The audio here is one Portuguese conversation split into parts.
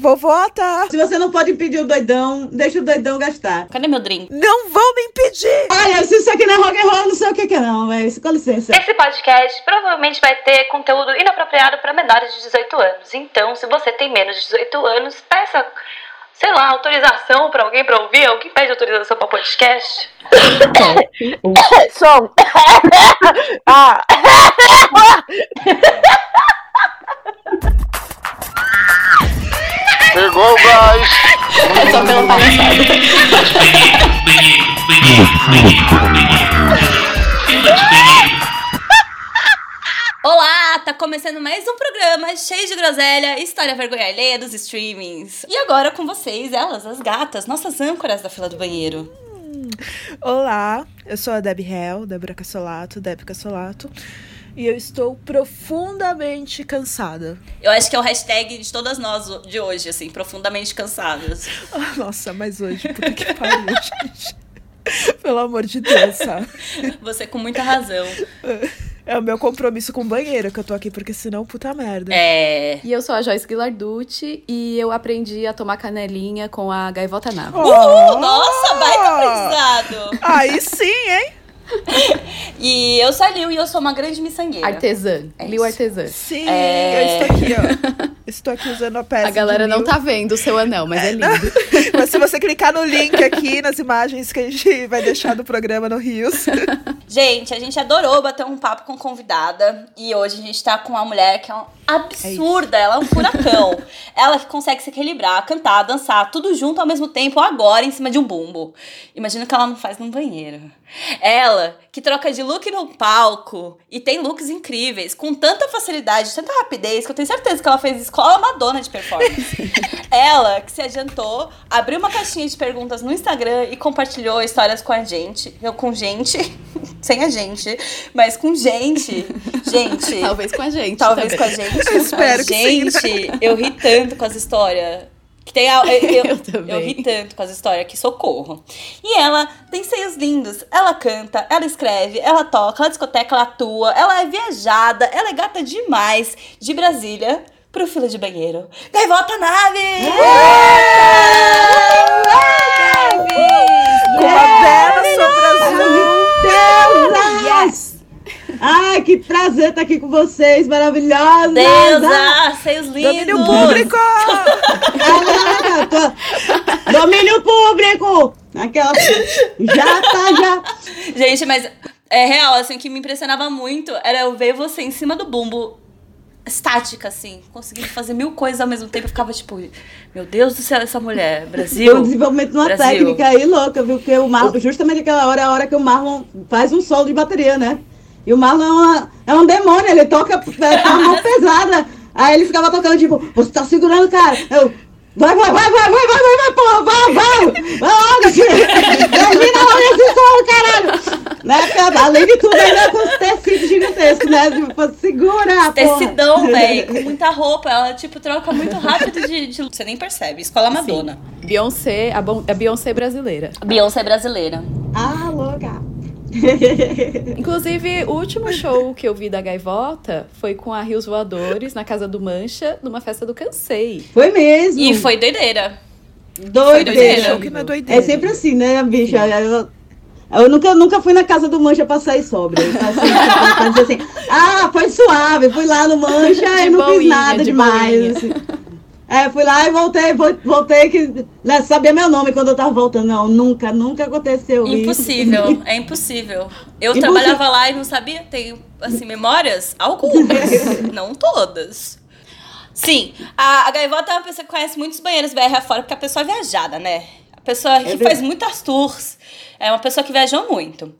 Vovota! Se você não pode impedir o doidão, deixa o doidão gastar. Cadê meu drink? Não vão me impedir! Olha, se isso aqui não é rock and roll, não sei o que que é não, mas com licença. Esse podcast provavelmente vai ter conteúdo inapropriado para menores de 18 anos. Então, se você tem menos de 18 anos, peça, sei lá, autorização para alguém para ouvir. Alguém pede autorização para podcast? Som! ah! Pegou, guys! É só pela palhaçada. Olá, tá começando mais um programa cheio de groselha, história vergonha alheia dos streamings. E agora com vocês, elas, as gatas, nossas âncoras da fila do banheiro. Olá, eu sou a Debbie Hell, Débora Cassolato, Debbie Cassolato. E eu estou profundamente cansada. Eu acho que é o hashtag de todas nós de hoje, assim, profundamente cansadas. Ah, Nossa, mas hoje, puta que pariu, gente. Pelo amor de Deus, sabe? Você com muita razão. É o meu compromisso com o banheiro que eu tô aqui, porque senão, puta merda. É. E eu sou a Joyce Guilarducci e eu aprendi a tomar canelinha com a gaivota nave. Oh! Uhul, nossa, baita aprendizado! Aí sim, hein? E eu sou a Lil e eu sou uma grande miçangueira. Artesã. É Liu isso. Artesã. Sim, É. eu estou aqui, ó. Estou aqui usando a peça. A galera de não tá vendo o seu anel, mas é lindo. Mas se você clicar no link aqui, nas imagens que a gente vai deixar do programa no Rios. Gente, a gente adorou bater um papo com convidada. E hoje a gente tá com uma mulher que é absurda, ela é um furacão. ela que consegue se equilibrar, cantar, dançar, tudo junto ao mesmo tempo, agora em cima de um bumbo. Imagina o que ela não faz num banheiro. Ela que troca de look no palco e tem looks incríveis, com tanta facilidade, tanta rapidez, que eu tenho certeza que ela fez escola Madonna de performance. ela que se adiantou, abriu uma caixinha de perguntas no Instagram e compartilhou histórias com a gente. Eu com gente, sem a gente, mas com gente. Gente. Talvez com a gente. Talvez também. com a gente. Eu espero que sim, né? gente, eu ri tanto com as histórias. Que tem a, eu, eu, Eu também. eu ri tanto com as histórias que socorro. E ela tem seios lindos. Ela canta, ela escreve, ela toca, ela discoteca, ela atua, ela é viajada, ela é gata demais. De Brasília pro fila de banheiro. Gaivota Nave! Com uma bela sombra azul. Deusa! Yes! Ai, que prazer estar aqui com vocês, maravilhosa! Deusa! Seios lindos! Domínio público! Ah, tô- Domínio público! Aquela... Já tá, já. Gente, mas é real, assim, o que me impressionava muito era eu ver você em cima do bumbo, estática, assim, conseguindo fazer mil coisas ao mesmo tempo. Eu ficava tipo, meu Deus do céu, essa mulher, Tem um Brasil. desenvolvimento de uma Brasil. técnica aí louca, viu? Porque o Marlon, justamente aquela hora é a hora que o Marlon faz um solo de bateria, né? E o Marlon é, uma- é um demônio, ele toca é, com a mão pesada. Aí ele ficava tocando, tipo, você tá segurando, cara. Eu, vai, vai, vai, vai, vai, vai, vai, vai, porra, vai, vai! Vai logo! Termina logo esse solo, caralho! Né? Além de tudo, ainda com os tecidos gigantescos, né? Tipo, segura, porra! Tecidão, velho, com muita roupa. Ela, tipo, troca muito rápido de. de- Você nem percebe. Escola Madonna. Beyoncé, a, bon- a Beyoncé brasileira. Beyoncé brasileira. Ah, louca! Inclusive, o último show que eu vi da gaivota foi com a Rios Voadores na Casa do Mancha, numa festa do Cansei. Foi mesmo! E foi doideira. doideira! doideira. Show que não é doideira. É sempre assim, né, bicha? Eu, eu nunca, nunca fui na casa do Mancha pra sair sóbria. Assim, assim, ah, foi suave, fui lá no Mancha e não fiz nada de demais. assim. É, fui lá e voltei, vol- voltei que sabia meu nome quando eu tava voltando. Não, nunca, nunca aconteceu isso. Impossível, é impossível. Eu Impossível. trabalhava lá e não sabia, tenho, assim, memórias? Algumas, não todas. Sim, a, a Gaivota é uma pessoa que conhece muitos banheiros BR afora, porque a pessoa é viajada, né? A pessoa que verdade. faz muitas tours, é uma pessoa que viajou muito.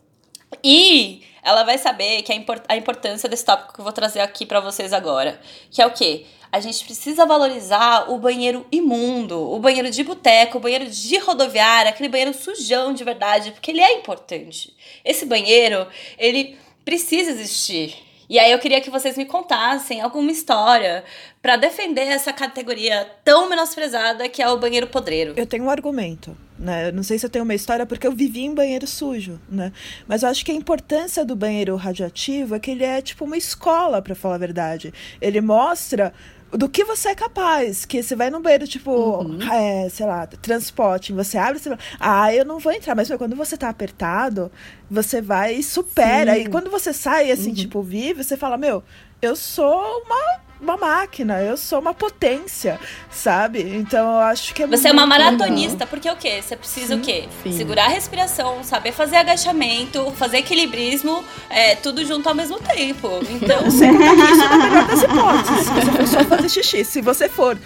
E ela vai saber que a, import- a importância desse tópico que eu vou trazer aqui pra vocês agora, que é o quê? A gente precisa valorizar o banheiro imundo, o banheiro de boteco, o banheiro de rodoviária, aquele banheiro sujão de verdade, porque ele é importante. Esse banheiro, ele precisa existir. E aí eu queria que vocês me contassem alguma história pra defender essa categoria tão menosprezada que é o banheiro podreiro. Eu tenho um argumento, né? Eu não sei se eu tenho uma história porque eu vivi em banheiro sujo, né? Mas eu acho que a importância do banheiro radioativo é que ele é tipo uma escola, pra falar a verdade. Ele mostra do que você é capaz. Que você vai no banheiro, tipo, Uhum. é, sei lá, transporte, você abre, você fala, ah, eu não vou entrar. Mas meu, quando você tá apertado, você vai e supera. Sim. E quando você sai, assim, tipo, vive, você fala, meu, eu sou uma. Uma máquina, eu sou uma potência, sabe? Então eu acho que é Você é uma muito legal. maratonista, porque o quê? Você precisa o quê? sim. Segurar a respiração, saber fazer agachamento, fazer equilibrismo, é, tudo junto ao mesmo tempo. Então, Sem contar que isso é na melhor das hipóteses. Se você for só fazer xixi. Se você for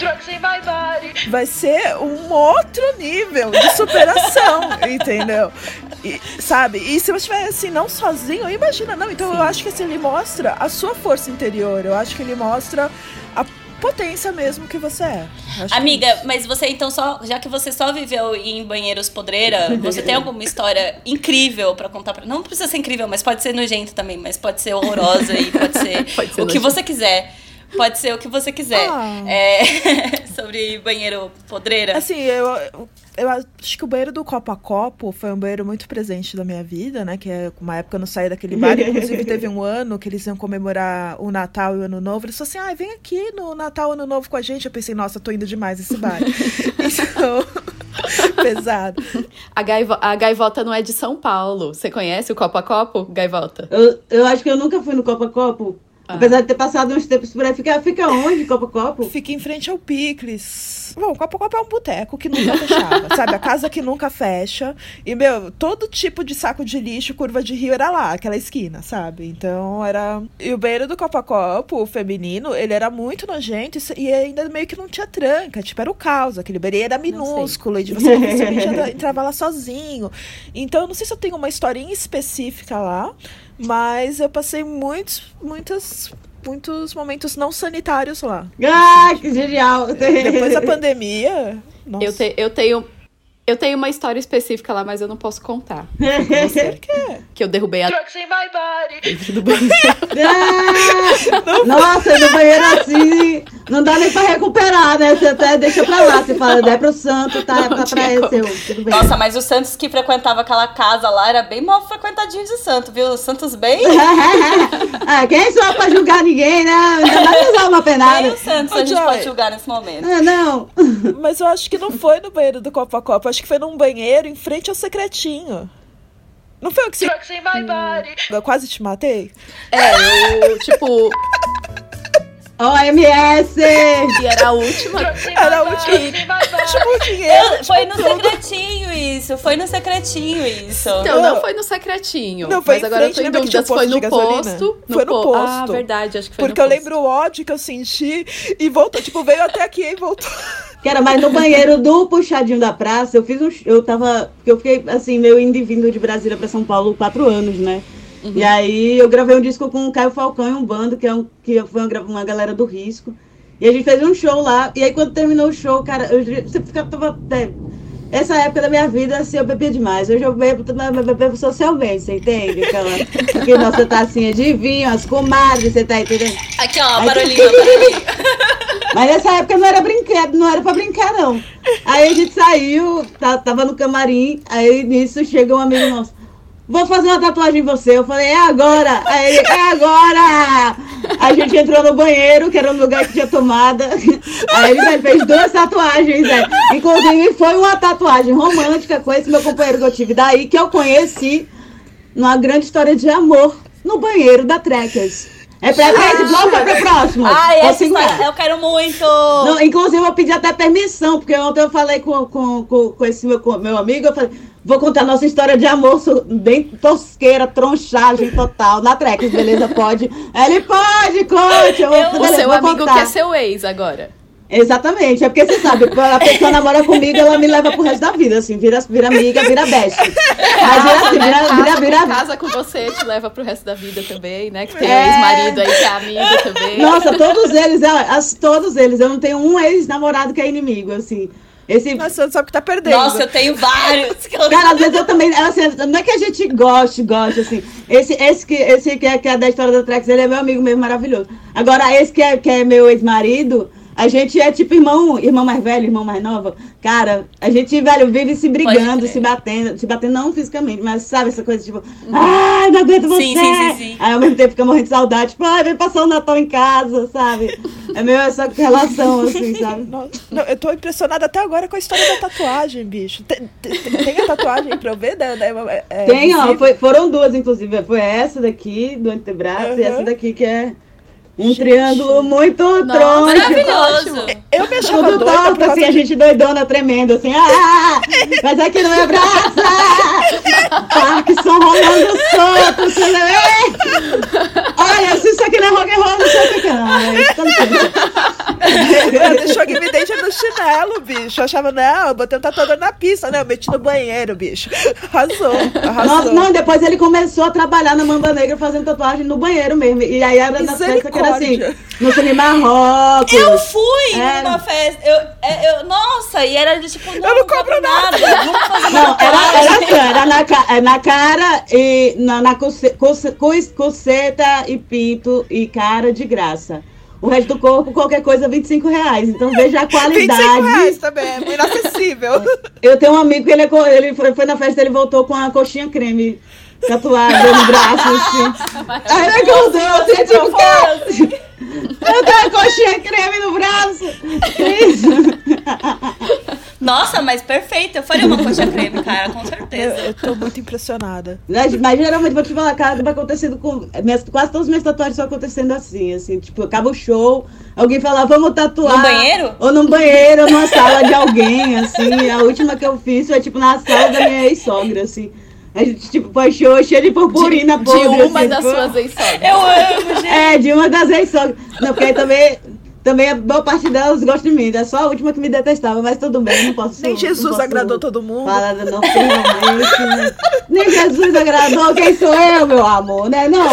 vai ser um outro nível de superação, entendeu? E, sabe? E se você estiver assim, não sozinho, imagina, não. Então eu acho que assim, ele mostra a sua força interior. Eu acho que ele mostra a potência mesmo que você é. Acho é amiga, mas você então só, já que você só viveu em banheiros podreira, você tem alguma história incrível pra contar pra... Não precisa ser incrível, mas pode ser nojento também, mas pode ser horrorosa e pode ser, Pode ser o que você quiser. Pode ser o que você quiser. Ah. É, sobre banheiro podreira. Assim, eu, eu acho que o banheiro do Copo a Copo foi um banheiro muito presente da minha vida, né? Que é uma época eu não saí daquele bar. Inclusive, teve um ano que eles iam comemorar o Natal e o Ano Novo. Eles falaram assim: ah, vem aqui no Natal e Ano Novo com a gente. Eu pensei, nossa, tô indo demais esse bar. então, pesado. A, gaivo a gaivota não é de São Paulo. Você conhece o Copo a Copo, gaivota? Eu, eu acho que eu nunca fui no Copa Copo. Ah. Apesar de ter passado uns tempos por aí. Fica, fica onde, Copa Copo? Fica em frente ao Picles. Bom, o Copo Copo é um boteco que nunca fechava, sabe? A casa que nunca fecha. E, meu, todo tipo de saco de lixo, curva de rio era lá, aquela esquina, sabe? Então era. E o banheiro do Copo Copo, o feminino, ele era muito nojento e ainda meio que não tinha tranca. Tipo, era o caos. Aquele banheiro era minúsculo e de você você entra- entrava lá sozinho. Então, eu não sei se eu tenho uma historinha específica lá, mas eu passei muitos, muitas. Muitos momentos não sanitários lá. Ah, que genial! Depois da pandemia. Nossa. Eu, te- eu tenho. Eu tenho uma história específica lá, mas eu não posso contar. Por quê? Que eu derrubei a Drugs in my body. do banheiro. Ah! Nossa, no banheiro assim, não dá nem pra recuperar, né? Você até deixa pra lá, você fala, é pro santo, tá, Não tá pra como. esse, tudo bem. Nossa, mas o Santos que frequentava aquela casa lá era bem mal frequentadinho de santo, viu? O Santos bem. ah, quem sou eu pra julgar ninguém, né? Ainda mais usar uma Nem penada. o Santos Ô, a gente Joy. pode julgar nesse momento. Ah, não. Mas eu acho que não foi no banheiro do Copa Copa. Acho que foi num banheiro em frente ao secretinho. Não foi o que se... Eu quase te matei? É, eu, tipo, OMS! e era a última. Era a última. Tipo, o dinheiro. Eu- foi no tipo, tudo. secretinho isso, foi no secretinho isso. Então, não foi no secretinho. Não, foi mas agora eu frente, tô em dúvida foi no posto posto. Foi no po- Ah, posto. verdade, acho que foi Porque no eu posto. lembro o ódio que eu senti e voltou. Tipo, veio até aqui e voltou. Cara, mas no banheiro do puxadinho da praça, eu fiz um. Eu tava. Eu fiquei assim, meio indo e vindo de Brasília pra São Paulo quatro anos, né? E aí eu gravei um disco com o Caio Falcão e um bando, que, é um, que foi uma, uma galera do risco. E a gente fez um show lá. E aí quando terminou o show, cara, eu você ficava. tava- é, essa época da minha vida, assim, eu bebia demais. Hoje eu bebo, eu bebo socialmente, você entende? Aquela, que nossa tacinha de vinho, as comadres, você tá entendendo? Aqui, ó, Ai, barulhinho, barulhinho. Mas nessa época não era brinquedo, não era pra brincar, não. Aí a gente saiu, tá- tava no camarim, aí nisso chega um amigo nosso. Vou fazer uma tatuagem em você. Eu falei, é agora! Aí ele, é agora! A gente entrou no banheiro, que era um lugar que tinha tomada. Aí ele né, fez duas tatuagens, né? Inclusive, foi uma tatuagem romântica com esse meu companheiro que eu tive daí, que eu conheci numa grande história de amor no banheiro da Trekkers. É pra esse bloco ou é pro próximo? Vou essa história, eu quero muito. Não, inclusive, eu pedi até permissão, porque ontem eu falei com, com, com, com esse meu, com meu amigo, eu falei, vou contar nossa história de amor, bem tosqueira, tronchagem total, na Trex, beleza? Pode? Ele pode, conte! Eu, Eu- O seu vou amigo contar. que é seu ex agora. Exatamente, é porque você sabe, quando a pessoa namora comigo, ela me leva pro resto da vida, assim, vira, vira amiga, vira best. Mas vira assim, vira, casa, vira, com, vira, casa com você, te leva pro resto da vida também, né? Que tem É. ex-marido aí que é amigo também. Nossa, todos eles, as, todos eles, eu não tenho um ex-namorado que é inimigo, assim. Esse, Nossa, você sabe que tá perdendo. Nossa, eu tenho vários. que eu- Cara, às vezes eu também. Assim, não é que a gente goste, goste, assim. Esse, esse, que, esse que, é, que é da história da Trex, ele é meu amigo mesmo, maravilhoso. Agora, esse que é, que é meu ex-marido, A gente é tipo irmão, irmão mais velho, irmão mais nova. Cara, a gente, velho, vive se brigando, se batendo, se batendo não fisicamente, mas sabe essa coisa tipo, ai, não aguento você. Sim, sim, sim, sim. Aí ao mesmo tempo fica morrendo de saudade, tipo, ai, vem passar o Natal em casa, sabe? É meio essa relação, assim, sabe? Não, eu tô impressionada até agora com a história da tatuagem, bicho. Tem, tem, tem a tatuagem pra eu ver? Da, da, é, tem, ó, foi, foram duas, inclusive. Foi essa daqui, do antebraço, uhum. e essa daqui que é um Gente. triângulo muito tronco. Maravilhoso. Eu me achava Tudo doida torto, assim, a gente doidona, tremendo, assim. Ah, mas aqui não me abraça! Parkinson rolando solto, não é? Olha, se isso aqui não é rock and roll, não sei o que é. Eu deixou que me deixa no chinelo, bicho. Eu achava, não, eu botei um tatuador na pista, né? Eu meti no banheiro, bicho. Arrasou, arrasou. Nossa, não, depois ele começou a trabalhar na Mamba Negra fazendo tatuagem no banheiro mesmo. E aí era na festa que era assim, no Cine Marrocos. Eu fui era... numa festa. Eu, é, eu, nossa, e era de tipo, não, eu não cobro nada. nada. Não, era, era assim, era na, é, na cara e na, na coceta, coceta e pinto e cara de graça. O resto do corpo, qualquer coisa, 25 reais. Então veja a qualidade. 25 reais também, é muito inacessível. Eu tenho um amigo que ele, é, ele foi, foi na festa, ele voltou com a coxinha creme tatuada no braço, assim. Aí acordou, assim, tipo, cara, eu tenho a coxinha creme no braço. Isso? Nossa, mas perfeito. Eu faria uma coxinha creme, cara, com certeza. Eu, eu tô muito impressionada. Mas, mas geralmente, vou te falar, cara, vai acontecendo com. Minhas, quase todas as minhas tatuagens estão acontecendo assim, assim. Tipo, acaba o show, alguém fala, vamos tatuar. No banheiro? Ou num banheiro, ou numa sala de alguém, assim. A última que eu fiz foi, tipo, na sala da minha ex-sogra, assim. A gente, tipo, baixou cheio de purpurina de, podre. De uma assim, das tipo, suas ex-sogras. Eu amo, gente. É, de uma das ex-sogras. Não, porque aí também, também a boa parte delas gosta de mim. É só a última que me detestava, mas tudo bem, não posso... Nem Jesus posso agradou todo mundo. Falar, não, Nem Jesus agradou, quem sou eu, meu amor, né? Não.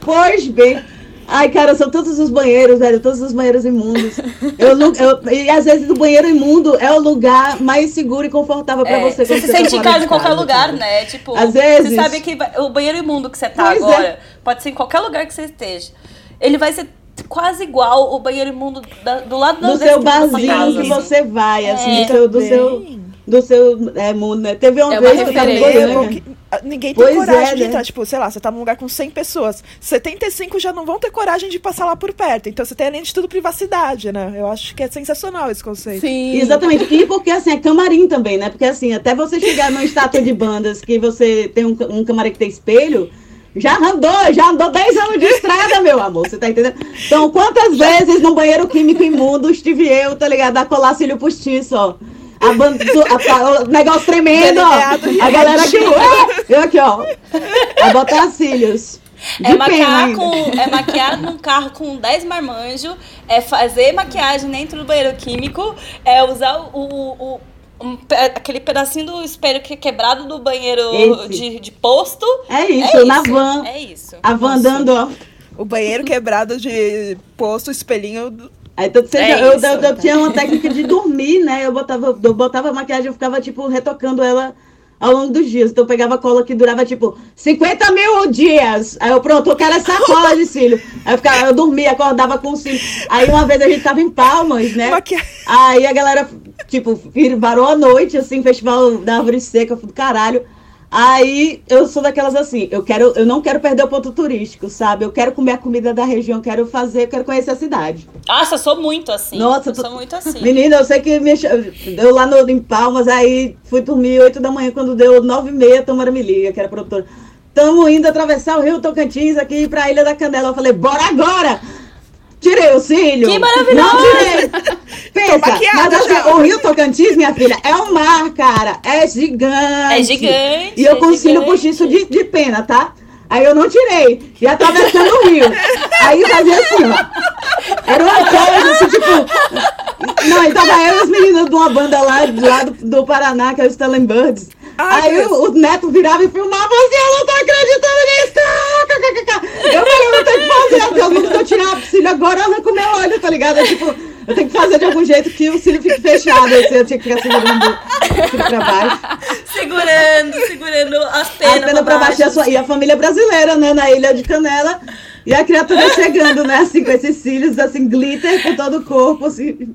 Pois bem... Ai, cara, são todos os banheiros, velho, todos os banheiros imundos. Eu, eu, e às vezes o banheiro imundo é o lugar mais seguro e confortável pra é, você. Você se tá sente em casa em qualquer lugar, né? Tipo, às vezes. Você sabe que o banheiro imundo que você tá Pois agora é. pode ser em qualquer lugar que você esteja. Ele vai ser quase igual o banheiro imundo da- do lado da do da seu barzinho casa, que assim. você vai, assim, É. do seu, do seu, do seu é, mundo, né? Teve uma É uma vez que eu tava. Que- ah, Ninguém tem Pois coragem é, de né? entrar. Tipo, sei lá, você tá num lugar com 100 pessoas. 75 já não vão ter coragem de passar lá por perto. Então você tem além de tudo privacidade, né? Eu acho que é sensacional esse conceito. Sim. Exatamente. E porque, assim, é camarim também, né? Porque, assim, até você chegar numa estátua de bandas que você tem um, um camarim que tem espelho, já andou, já andou 10 anos de estrada, meu amor. Você tá entendendo? Então, quantas vezes no banheiro químico imundo estive eu, tá ligado? A colar cílio postiço, ó. A banda, a- o negócio tremendo, ó. A galera aqui, eu aqui, ó. A botar cílios. De É maquiar, com, é maquiar num carro com 10 marmanjos, é fazer maquiagem dentro do banheiro químico, é usar o, o- um pe- aquele pedacinho do espelho que é quebrado do banheiro de, de posto. É isso, é na isso, van. É isso. A van andando, ó. O banheiro quebrado de posto, espelhinho. Aí, você É eu, isso. eu- eu tinha uma técnica de dormir, né? Eu botava, eu botava a maquiagem, eu ficava, tipo, retocando ela ao longo dos dias. Então eu pegava cola que durava, tipo, 50 mil dias. Aí eu, pronto, eu quero essa cola de cílio. Aí eu, ficava, eu dormia, acordava com cílio. Aí uma vez a gente tava em Palmas, né? Aí a galera, tipo, varou a noite, assim, festival da árvore seca, eu falei, do caralho. Aí eu sou daquelas assim, eu quero, eu não quero perder o ponto turístico, sabe? Eu quero comer a comida da região, quero fazer, quero conhecer a cidade. Nossa, eu sou muito assim. Nossa, eu tu- sou muito assim. Menina, eu sei que me, eu lá no, em Palmas, aí fui dormir 8 da manhã, quando deu 9 e meia, a Tamara me liga, que era produtora. Tamo indo atravessar o Rio Tocantins aqui pra Ilha da Canela. Eu falei, bora agora! Tirei o cílio. Que maravilhoso! Não tirei. Pensa, maquiada mas já. o Rio Tocantins, minha filha, é um mar, cara. É gigante. É gigante, E eu é com cílio gigante. postiço de, de pena, tá? Aí eu não tirei. E atravessando o rio. Aí fazia assim, ó. Era uma coisa assim, tipo. Não, e tava eu e as meninas de uma banda lá, lá do, do Paraná, que é o Stellan Birds. Ai, Aí o, o neto virava e filmava assim, eu não tô acreditando nisso! Eu falei, eu tenho que fazer, até o mundo que eu tirar o cílio agora, eu arranco meu olho, tá ligado? É tipo, eu tenho que fazer de algum jeito que o cílio fique fechado, assim, eu tinha que ficar segurando o cílio pra baixo. Segurando, segurando as A penas pena pra baixo e a, baixo. sua- e a família brasileira, né, na Ilha de Canela. E a criatura chegando, né? Assim, com esses cílios, assim, glitter por todo o corpo, assim.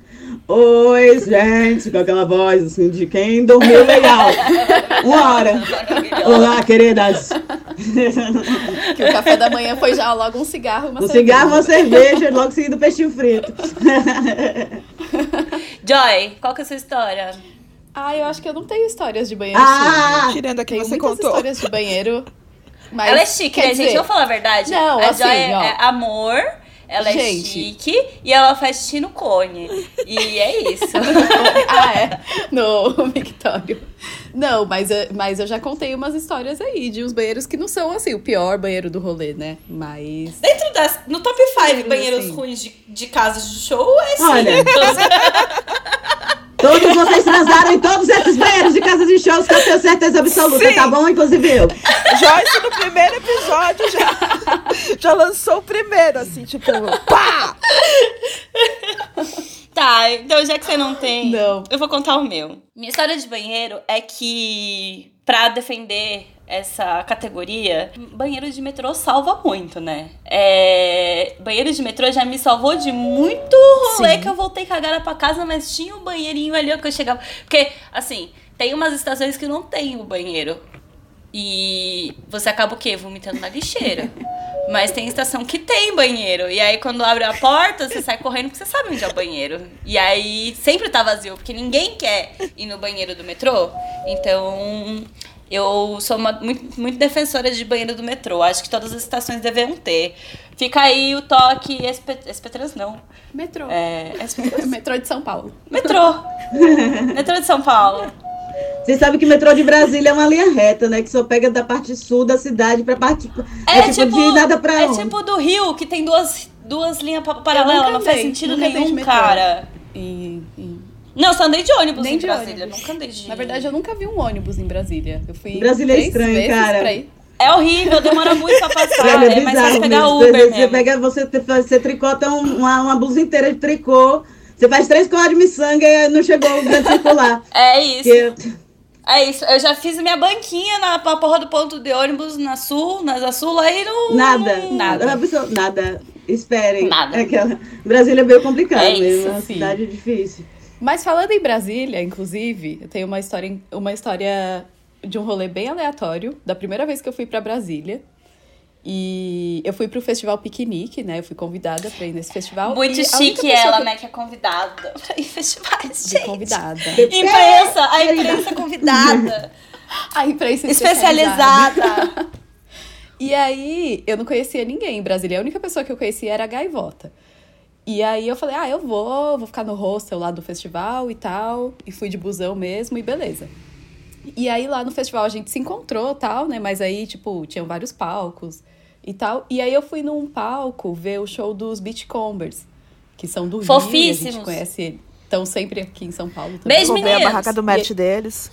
Oi, gente, com aquela voz, assim, de quem dormiu legal. Uma hora. Olá, queridas. Que o café da manhã foi já logo um cigarro uma Um cerveja. cigarro, uma cerveja, logo seguido do peixinho frito. Joy, qual que é a sua história? Ah, eu acho que eu não tenho histórias de banheiro Ah! Tirando a que Tenho você muitas contou. histórias de banheiro. Mas, ela é chique, né, gente? dizer, Vamos falar a verdade? Não, a assim, Joy é, ó. é amor, ela é Gente. chique e ela faz xixi no cone. E é isso. ah, é. No Victório. Não, mas, eu- mas eu já contei umas histórias aí de uns banheiros que não são assim, o pior banheiro do rolê, né? Mas. Dentro das. No top 5 banheiros assim. ruins de, de casas de show, é sim. Olha. Todos vocês transaram em todos esses banheiros de casa de shows que eu tenho certeza absoluta, Sim. tá bom? Inclusive eu. Joyce, no primeiro episódio, já, já lançou o primeiro, assim, tipo, pá! Tá, então já que você não tem, Não. eu vou contar o meu. Minha história de banheiro é que, pra defender essa categoria, banheiro de metrô salva muito, né? É, banheiro de metrô já me salvou de muito rolê Sim. que eu voltei cagada pra casa, mas tinha um banheirinho ali que eu chegava. Porque, assim, tem umas estações que não tem o banheiro. E você acaba o quê? Vomitando na lixeira. Mas tem estação que tem banheiro. E aí, quando abre a porta, você sai correndo porque você sabe onde é o banheiro. E aí, sempre tá vazio, porque ninguém quer ir no banheiro do metrô. Então, eu sou uma, muito, muito defensora de banheiro do metrô. Acho que todas as estações deveriam ter. Fica aí o toque SP, SP3, não. Metrô. É, SP, Metrô de São Paulo. metrô. metrô de São Paulo. Vocês sabem que o metrô de Brasília é uma linha reta, né? Que só pega da parte sul da cidade pra parte. É, tipo, de nada pra é onde. tipo do Rio, que tem duas, duas linhas pa- paralelas. Não faz sentido nenhum, cara. E, e- Não, só andei de ônibus Nem em de Brasília. ônibus. Nunca andei de... Na verdade, eu nunca vi um ônibus em Brasília. Eu fui Brasília é estranho, cara. É horrível, demora muito pra passar. Velho, é mais fácil pegar mesmo. Uber você, mesmo. pega, você, você tricota um- uma, uma blusa inteira de tricô. Você faz três colares de miçanga e não chegou o grande circular. É isso. Que- É isso. Eu já fiz minha banquinha na, na porra do ponto de ônibus na Sul, na Asa Sul, aí não... nada, não- Nada. nada. Esperem. Nada. É Aquela... Brasília é meio complicado É isso, mesmo, é uma sim. cidade difícil. Mas falando em Brasília, inclusive, eu tenho uma história, uma história de um rolê bem aleatório, da primeira vez que eu fui pra Brasília. E eu fui pro festival Piquenique, né? Eu fui convidada pra ir nesse festival. Muito e chique ela, que- né, que é convidada pra ir em festivais, De gente. convidada. Imprensa, a imprensa convidada. A imprensa especializada. E aí, eu não conhecia ninguém em Brasília. A única pessoa que eu conhecia era a Gaivota. E aí eu falei, ah, eu vou, vou ficar no hostel lá do festival e tal. E fui de busão mesmo, e beleza. E aí lá no festival a gente se encontrou tal, né? Mas aí, tipo, tinham vários palcos e tal. E aí eu fui num palco ver o show dos Beachcombers, que são do Rio. E a Fofíssimos. gente conhece, estão sempre aqui em São Paulo também. Beijo, roubei a barraca do merch deles.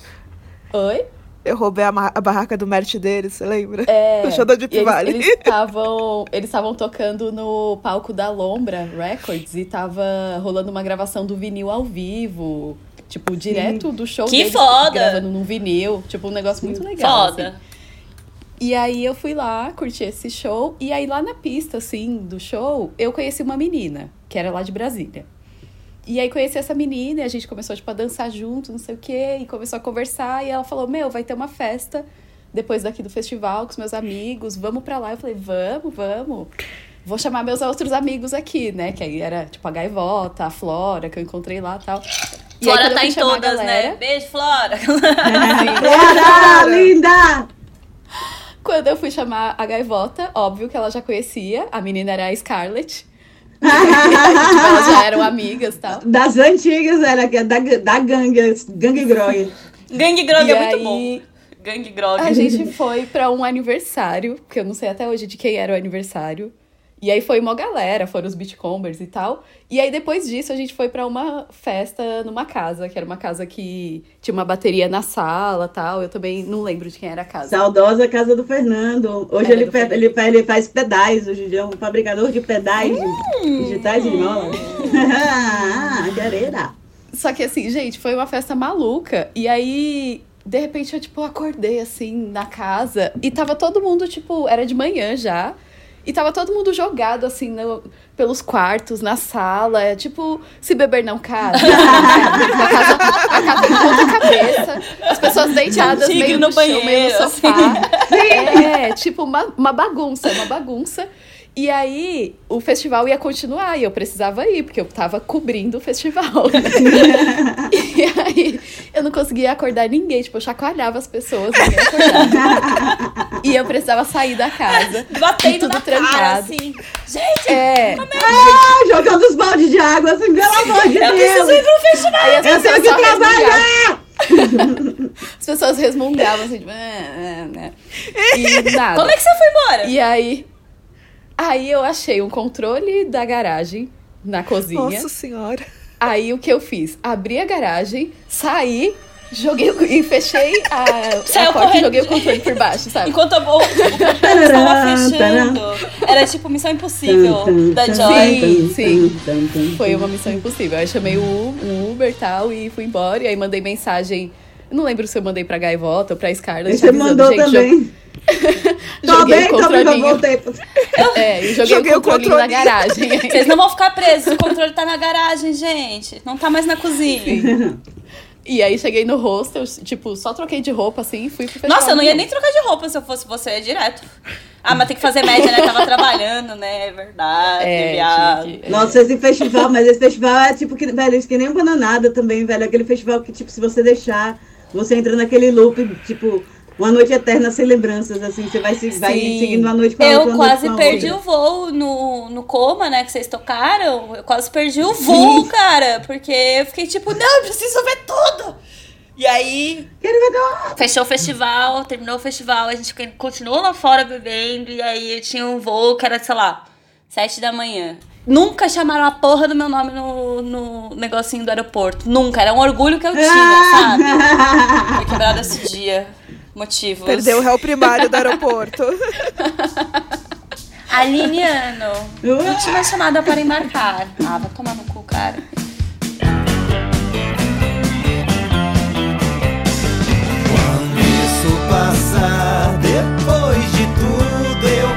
Oi? Eu roubei a, a barraca do merch deles, você lembra? É, O show da Deep e eles- Valley. Eles estavam eles estavam tocando no palco da Lombra Records e tava rolando uma gravação do vinil ao vivo. Tipo, direto do show Que deles, foda! gravando num vinil. Tipo, um negócio muito legal. Foda. assim. E aí eu fui lá, curti esse show. E aí lá na pista, assim, do show, eu conheci uma menina, que era lá de Brasília. E aí conheci essa menina e a gente começou, tipo, a dançar junto, não sei o quê. E começou a conversar. E ela falou, meu, vai ter uma festa depois daqui do festival com os meus amigos. Vamos pra lá. Eu falei, vamos, vamos. Vou chamar meus outros amigos aqui, né? Que aí era, tipo, a Gaivota, a Flora, que eu encontrei lá e tal. E aí, Flora eu tá em todas, galera- né? Beijo, Flora. Bora, linda! Quando eu fui chamar a gaivota, óbvio que ela já conhecia. A menina era a Scarlett. Elas já eram amigas e tal. Das antigas, era é da, da gangue, gangue grog. Gangue Grog E é muito aí, bom. Gangue Grog. A gente foi pra um aniversário, que eu não sei até hoje de quem era o aniversário. E aí foi uma galera, foram os beachcombers e tal. E aí depois disso a gente foi pra uma festa numa casa, que era uma casa que tinha uma bateria na sala tal. Eu também não lembro de quem era a casa. Saudosa casa do Fernando. Hoje ele, do Fernando. ele, ele faz pedais, hoje dia é um fabricador de pedais de- digitais de mola. ah, querida. Só que assim, gente, foi uma festa maluca. E aí, de repente, eu, tipo, acordei assim na casa e tava todo mundo, tipo, era de manhã já. E tava todo mundo jogado, assim, no- pelos quartos, na sala. É tipo, se beber não casa. a casa, a casa de ponta cabeça. As pessoas deitadas tigre meio no no, chão, meio banheiro, no sofá. É, tipo, uma, uma bagunça, uma bagunça. E aí, o festival ia continuar e eu precisava ir, porque eu tava cobrindo o festival. e aí, eu não conseguia acordar ninguém. Tipo, eu chacoalhava as pessoas, ninguém acordava. e eu precisava sair da casa. Batendo tudo na cara, trancado. assim. Gente, É, Ah, jogando os baldes de água, assim, pelo amor de eu preciso Deus. ir pro festival. aí Eu tenho que só resmungavam. trabalhar! As pessoas resmungavam, assim, tipo, "Ah, ah, né? E nada. Como é que você foi embora? E aí, aí eu achei um controle da garagem na cozinha. Nossa senhora. Aí o que eu fiz? Abri a garagem, saí, joguei e fechei a, Saiu a porta correndo. e joguei o controle por baixo, sabe? Enquanto o, o estava fechando. Era tipo Missão Impossível da Joy. Sim, Foi uma missão impossível. Aí chamei o, o Uber e tal e fui embora. E aí mandei mensagem. Eu não lembro se eu mandei pra Gaivota ou pra Scarlett. Você mandou gente, também. Joguei bem, o tô bem, eu controlinho. voltei. É, e joguei, Joguei o o controlinho na garagem. Vocês não vão ficar presos, o controle tá na garagem, gente. Não tá mais na cozinha. E aí cheguei no hostel, tipo, só troquei de roupa assim e fui pro festival. Nossa, eu não ia nem trocar de roupa se eu fosse você, eu ia direto. Ah, mas tem que fazer média, né? Tava trabalhando, né? É verdade, É, viado. que- Nossa, esse festival, mas esse festival é tipo que, velho, isso que nem um bananada também, velho. Aquele festival que, tipo, se você deixar, você entra naquele loop, tipo, uma noite eterna sem lembranças, assim, você vai, se, vai Sim. seguindo uma noite pra outra. Eu uma noite quase perdi outra. o voo no, no coma, né? Que vocês tocaram. Eu quase perdi o voo, cara. Porque eu fiquei tipo, não, eu preciso ver tudo. E aí, fechou o festival, terminou o festival, a gente continuou lá fora bebendo. E aí eu tinha um voo que era, sei lá, sete da manhã. Nunca chamaram a porra do meu nome no, no negocinho do aeroporto. Nunca. Era um orgulho que eu tinha, sabe? Foi quebrado esse dia. Motivos. Perdeu o réu primário do aeroporto. Aliniano, última chamada para embarcar. Ah, vai tomar no cu, cara. Quando isso passar,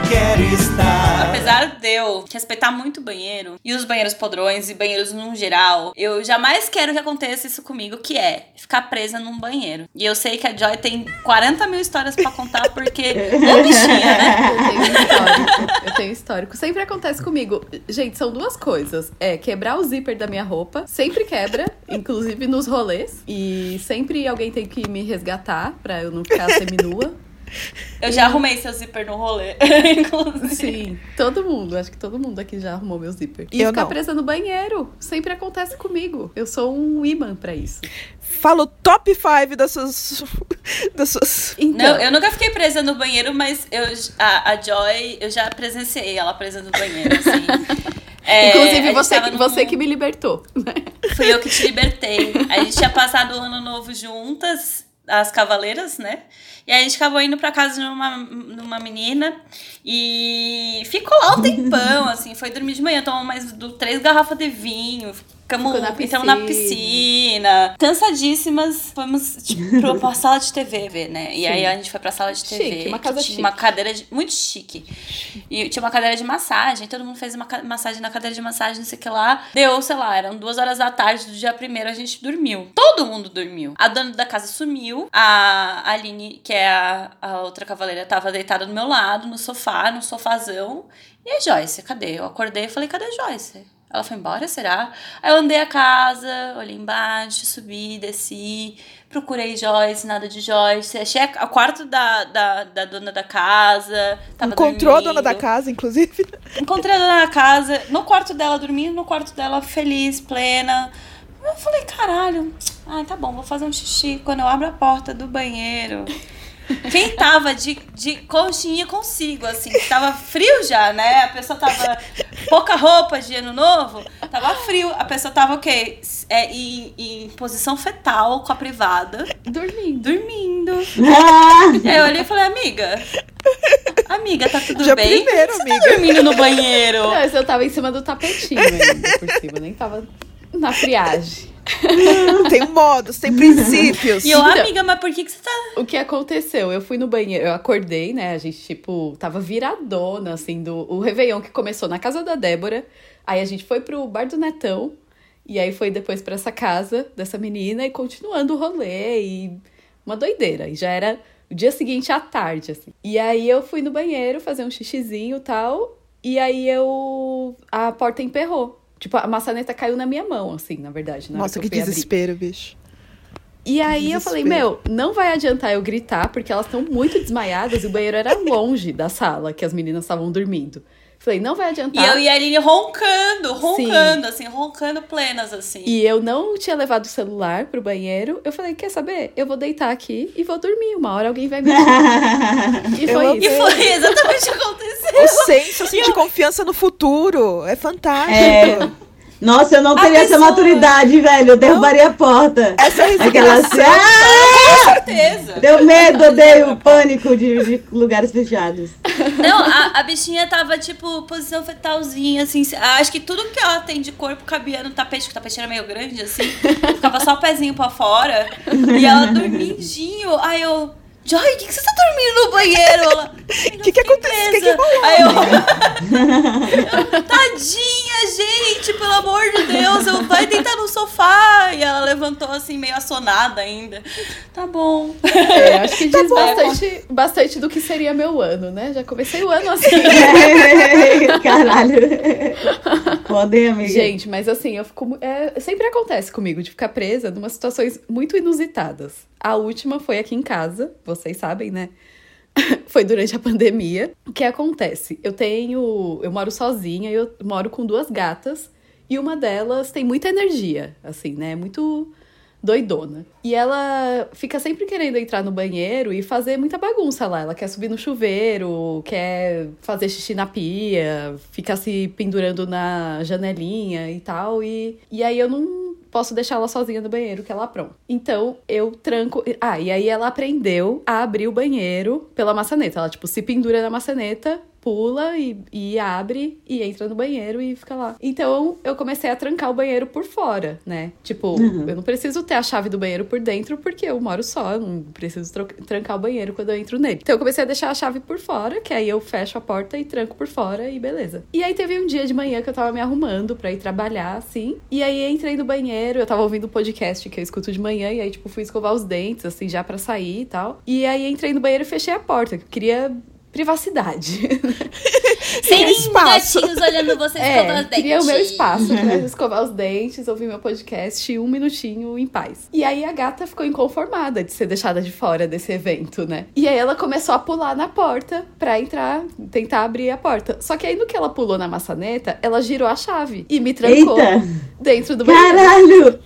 quero estar. Apesar de eu respeitar muito o banheiro e os banheiros podrões e banheiros no geral, eu jamais quero que aconteça isso comigo, que é ficar presa num banheiro. E eu sei que a Joy tem 40 mil histórias pra contar, porque é bichinha, né? Eu tenho histórico. Eu tenho histórico. Sempre acontece comigo. Gente, são duas coisas. É quebrar o zíper da minha roupa. Sempre quebra, inclusive nos rolês. E sempre alguém tem que me resgatar pra eu não ficar seminua. Eu já arrumei seu zíper no rolê, inclusive. Sim, todo mundo. Acho que todo mundo aqui já arrumou meu zíper. E Eu ficar não. presa no banheiro. Sempre acontece comigo. Eu sou um imã pra isso. Fala o top 5 das suas. das suas. Então, Não, eu nunca fiquei presa no banheiro, mas eu, a, a Joy, eu já presenciei ela presa no banheiro, assim. É, inclusive você, que, num- você que me libertou. né? Fui eu que te libertei. A gente tinha passado o ano novo juntas, as cavaleiras, né? E aí a gente acabou indo pra casa de uma, de uma menina e ficou lá um tempão, assim. Foi dormir de manhã, tomamos mais do, três garrafas de vinho. Ficamos, na entramos na piscina. piscina. Cansadíssimas, fomos tipo, pra, sala de TV ver, né? E aí a gente foi pra sala de TV. Chique, uma casa tinha chique. uma cadeira de, muito chique. E tinha uma cadeira de massagem, todo mundo fez uma massagem na cadeira de massagem, não sei o que lá. Deu, sei lá, eram duas horas da tarde do dia primeiro, a gente dormiu. Todo mundo dormiu. A dona da casa sumiu, a Aline, que é a, a outra cavaleira, tava deitada do meu lado, no sofá, no sofazão. E a Joyce, cadê? Eu acordei e falei, cadê a Joyce? Ela foi embora, será? Aí eu andei a casa, olhei embaixo, subi, desci, procurei Joyce, nada de Joyce. Achei o quarto da, da, da dona da casa. Encontrou a dona da dormindo. casa, inclusive. Encontrei a dona da casa, no quarto dela dormindo, no quarto dela feliz, plena. Eu falei, caralho, ai tá bom, vou fazer um xixi quando eu abro a porta do banheiro. Quem tava de, de conchinha consigo, assim, que tava frio já, né? A pessoa tava pouca roupa de ano novo, tava frio. A pessoa tava o quê? É, em, em posição fetal com a privada, Dormindo. dormindo. Ah, aí eu olhei e falei, amiga, amiga, tá tudo Já bem? primeiro, você amiga. Tá dormindo no banheiro. Não, eu tava em cima do tapetinho ainda, por cima. Nem tava na friagem. Tem modos, tem princípios. E eu, Então. amiga, mas por que, que você tá. O que aconteceu? Eu fui no banheiro, eu acordei, né? A gente, tipo, tava viradona, assim, do o Réveillon que começou na casa da Débora. Aí a gente foi pro bar do Netão. E aí foi depois pra essa casa dessa menina e continuando o rolê e uma doideira. E já era o dia seguinte à tarde, assim. E aí eu fui no banheiro fazer um xixizinho e tal. E aí eu. A porta emperrou. Tipo, a maçaneta caiu na minha mão, assim, na verdade. na Nossa, eu que fui abrir. desespero, bicho. E aí eu falei, Desespero. meu, não vai adiantar eu gritar, porque elas estão muito desmaiadas e o banheiro era longe da sala que as meninas estavam dormindo. Falei, não vai E adiantar. eu e a Aline roncando, roncando, assim, roncando plenas, assim. E eu não tinha levado o celular pro banheiro. Eu falei, quer saber? Eu vou deitar aqui e vou dormir. Uma hora alguém vai me. e Eu foi amei. E isso. foi exatamente o que aconteceu. O senso assim, de confiança no futuro é fantástico. É. Nossa, eu não A teria essa pessoa- maturidade, velho. Eu derrubaria a porta. Essa Aquela assim, ah! Com certeza. Deu medo, odeio o pânico de, de lugares fechados. Não, a, a bichinha tava, tipo, posição fetalzinha, assim. Acho que tudo que ela tem de corpo cabia no tapete, que o tapete era meio grande, assim. Ficava só o pezinho pra fora. E ela dormindinho. Aí eu. Joy, o que, que você tá dormindo no banheiro? Ela. O Que que aconteceu? Que que rolou? Aí eu. Tadinha, gente, pelo amor de Deus, eu vai deitar no sofá. E ela levantou assim, meio assonada ainda. Tá bom. É, acho que diz bom. bastante, bastante do que seria meu ano, né? Já comecei o ano assim. Caralho. Podem, amiga. Gente, mas assim, eu fico. É, sempre acontece comigo de ficar presa numa situações muito inusitadas. A última foi aqui em casa, vocês sabem, né? foi durante a pandemia. O que acontece? Eu tenho. Eu moro sozinha eu moro com duas gatas. E uma delas tem muita energia, assim, né? Muito doidona. E ela fica sempre querendo entrar no banheiro e fazer muita bagunça lá. Ela quer subir no chuveiro, quer fazer xixi na pia, fica se pendurando na janelinha e tal. E, e aí eu não posso deixar ela sozinha no banheiro, que ela apronta. Então eu tranco. Ah, e aí ela aprendeu a abrir o banheiro pela maçaneta. Ela, tipo, se pendura na maçaneta. Pula e, e abre e entra no banheiro e fica lá. Então eu comecei a trancar o banheiro por fora, né? Tipo, eu não preciso ter a chave do banheiro por dentro porque eu moro só, eu não preciso trancar o banheiro quando eu entro nele. Então eu comecei a deixar a chave por fora, que aí eu fecho a porta e tranco por fora e beleza. E aí teve um dia de manhã que eu tava me arrumando pra ir trabalhar, assim. E aí entrei no banheiro, eu tava ouvindo o podcast que eu escuto de manhã, e aí, tipo, fui escovar os dentes, assim, já pra sair e tal. E aí entrei no banheiro e fechei a porta, que eu queria privacidade. Sem espaço. gatinhos olhando vocês É, escovar os queria o meu dentes. espaço pra escovar os dentes, ouvir meu podcast um minutinho em paz. E aí a gata ficou inconformada de ser deixada de fora desse evento, né? E aí ela começou a pular na porta pra entrar, tentar abrir a porta. Só que aí no que ela pulou na maçaneta, ela girou a chave e me trancou Eita! dentro do banheiro. Caralho!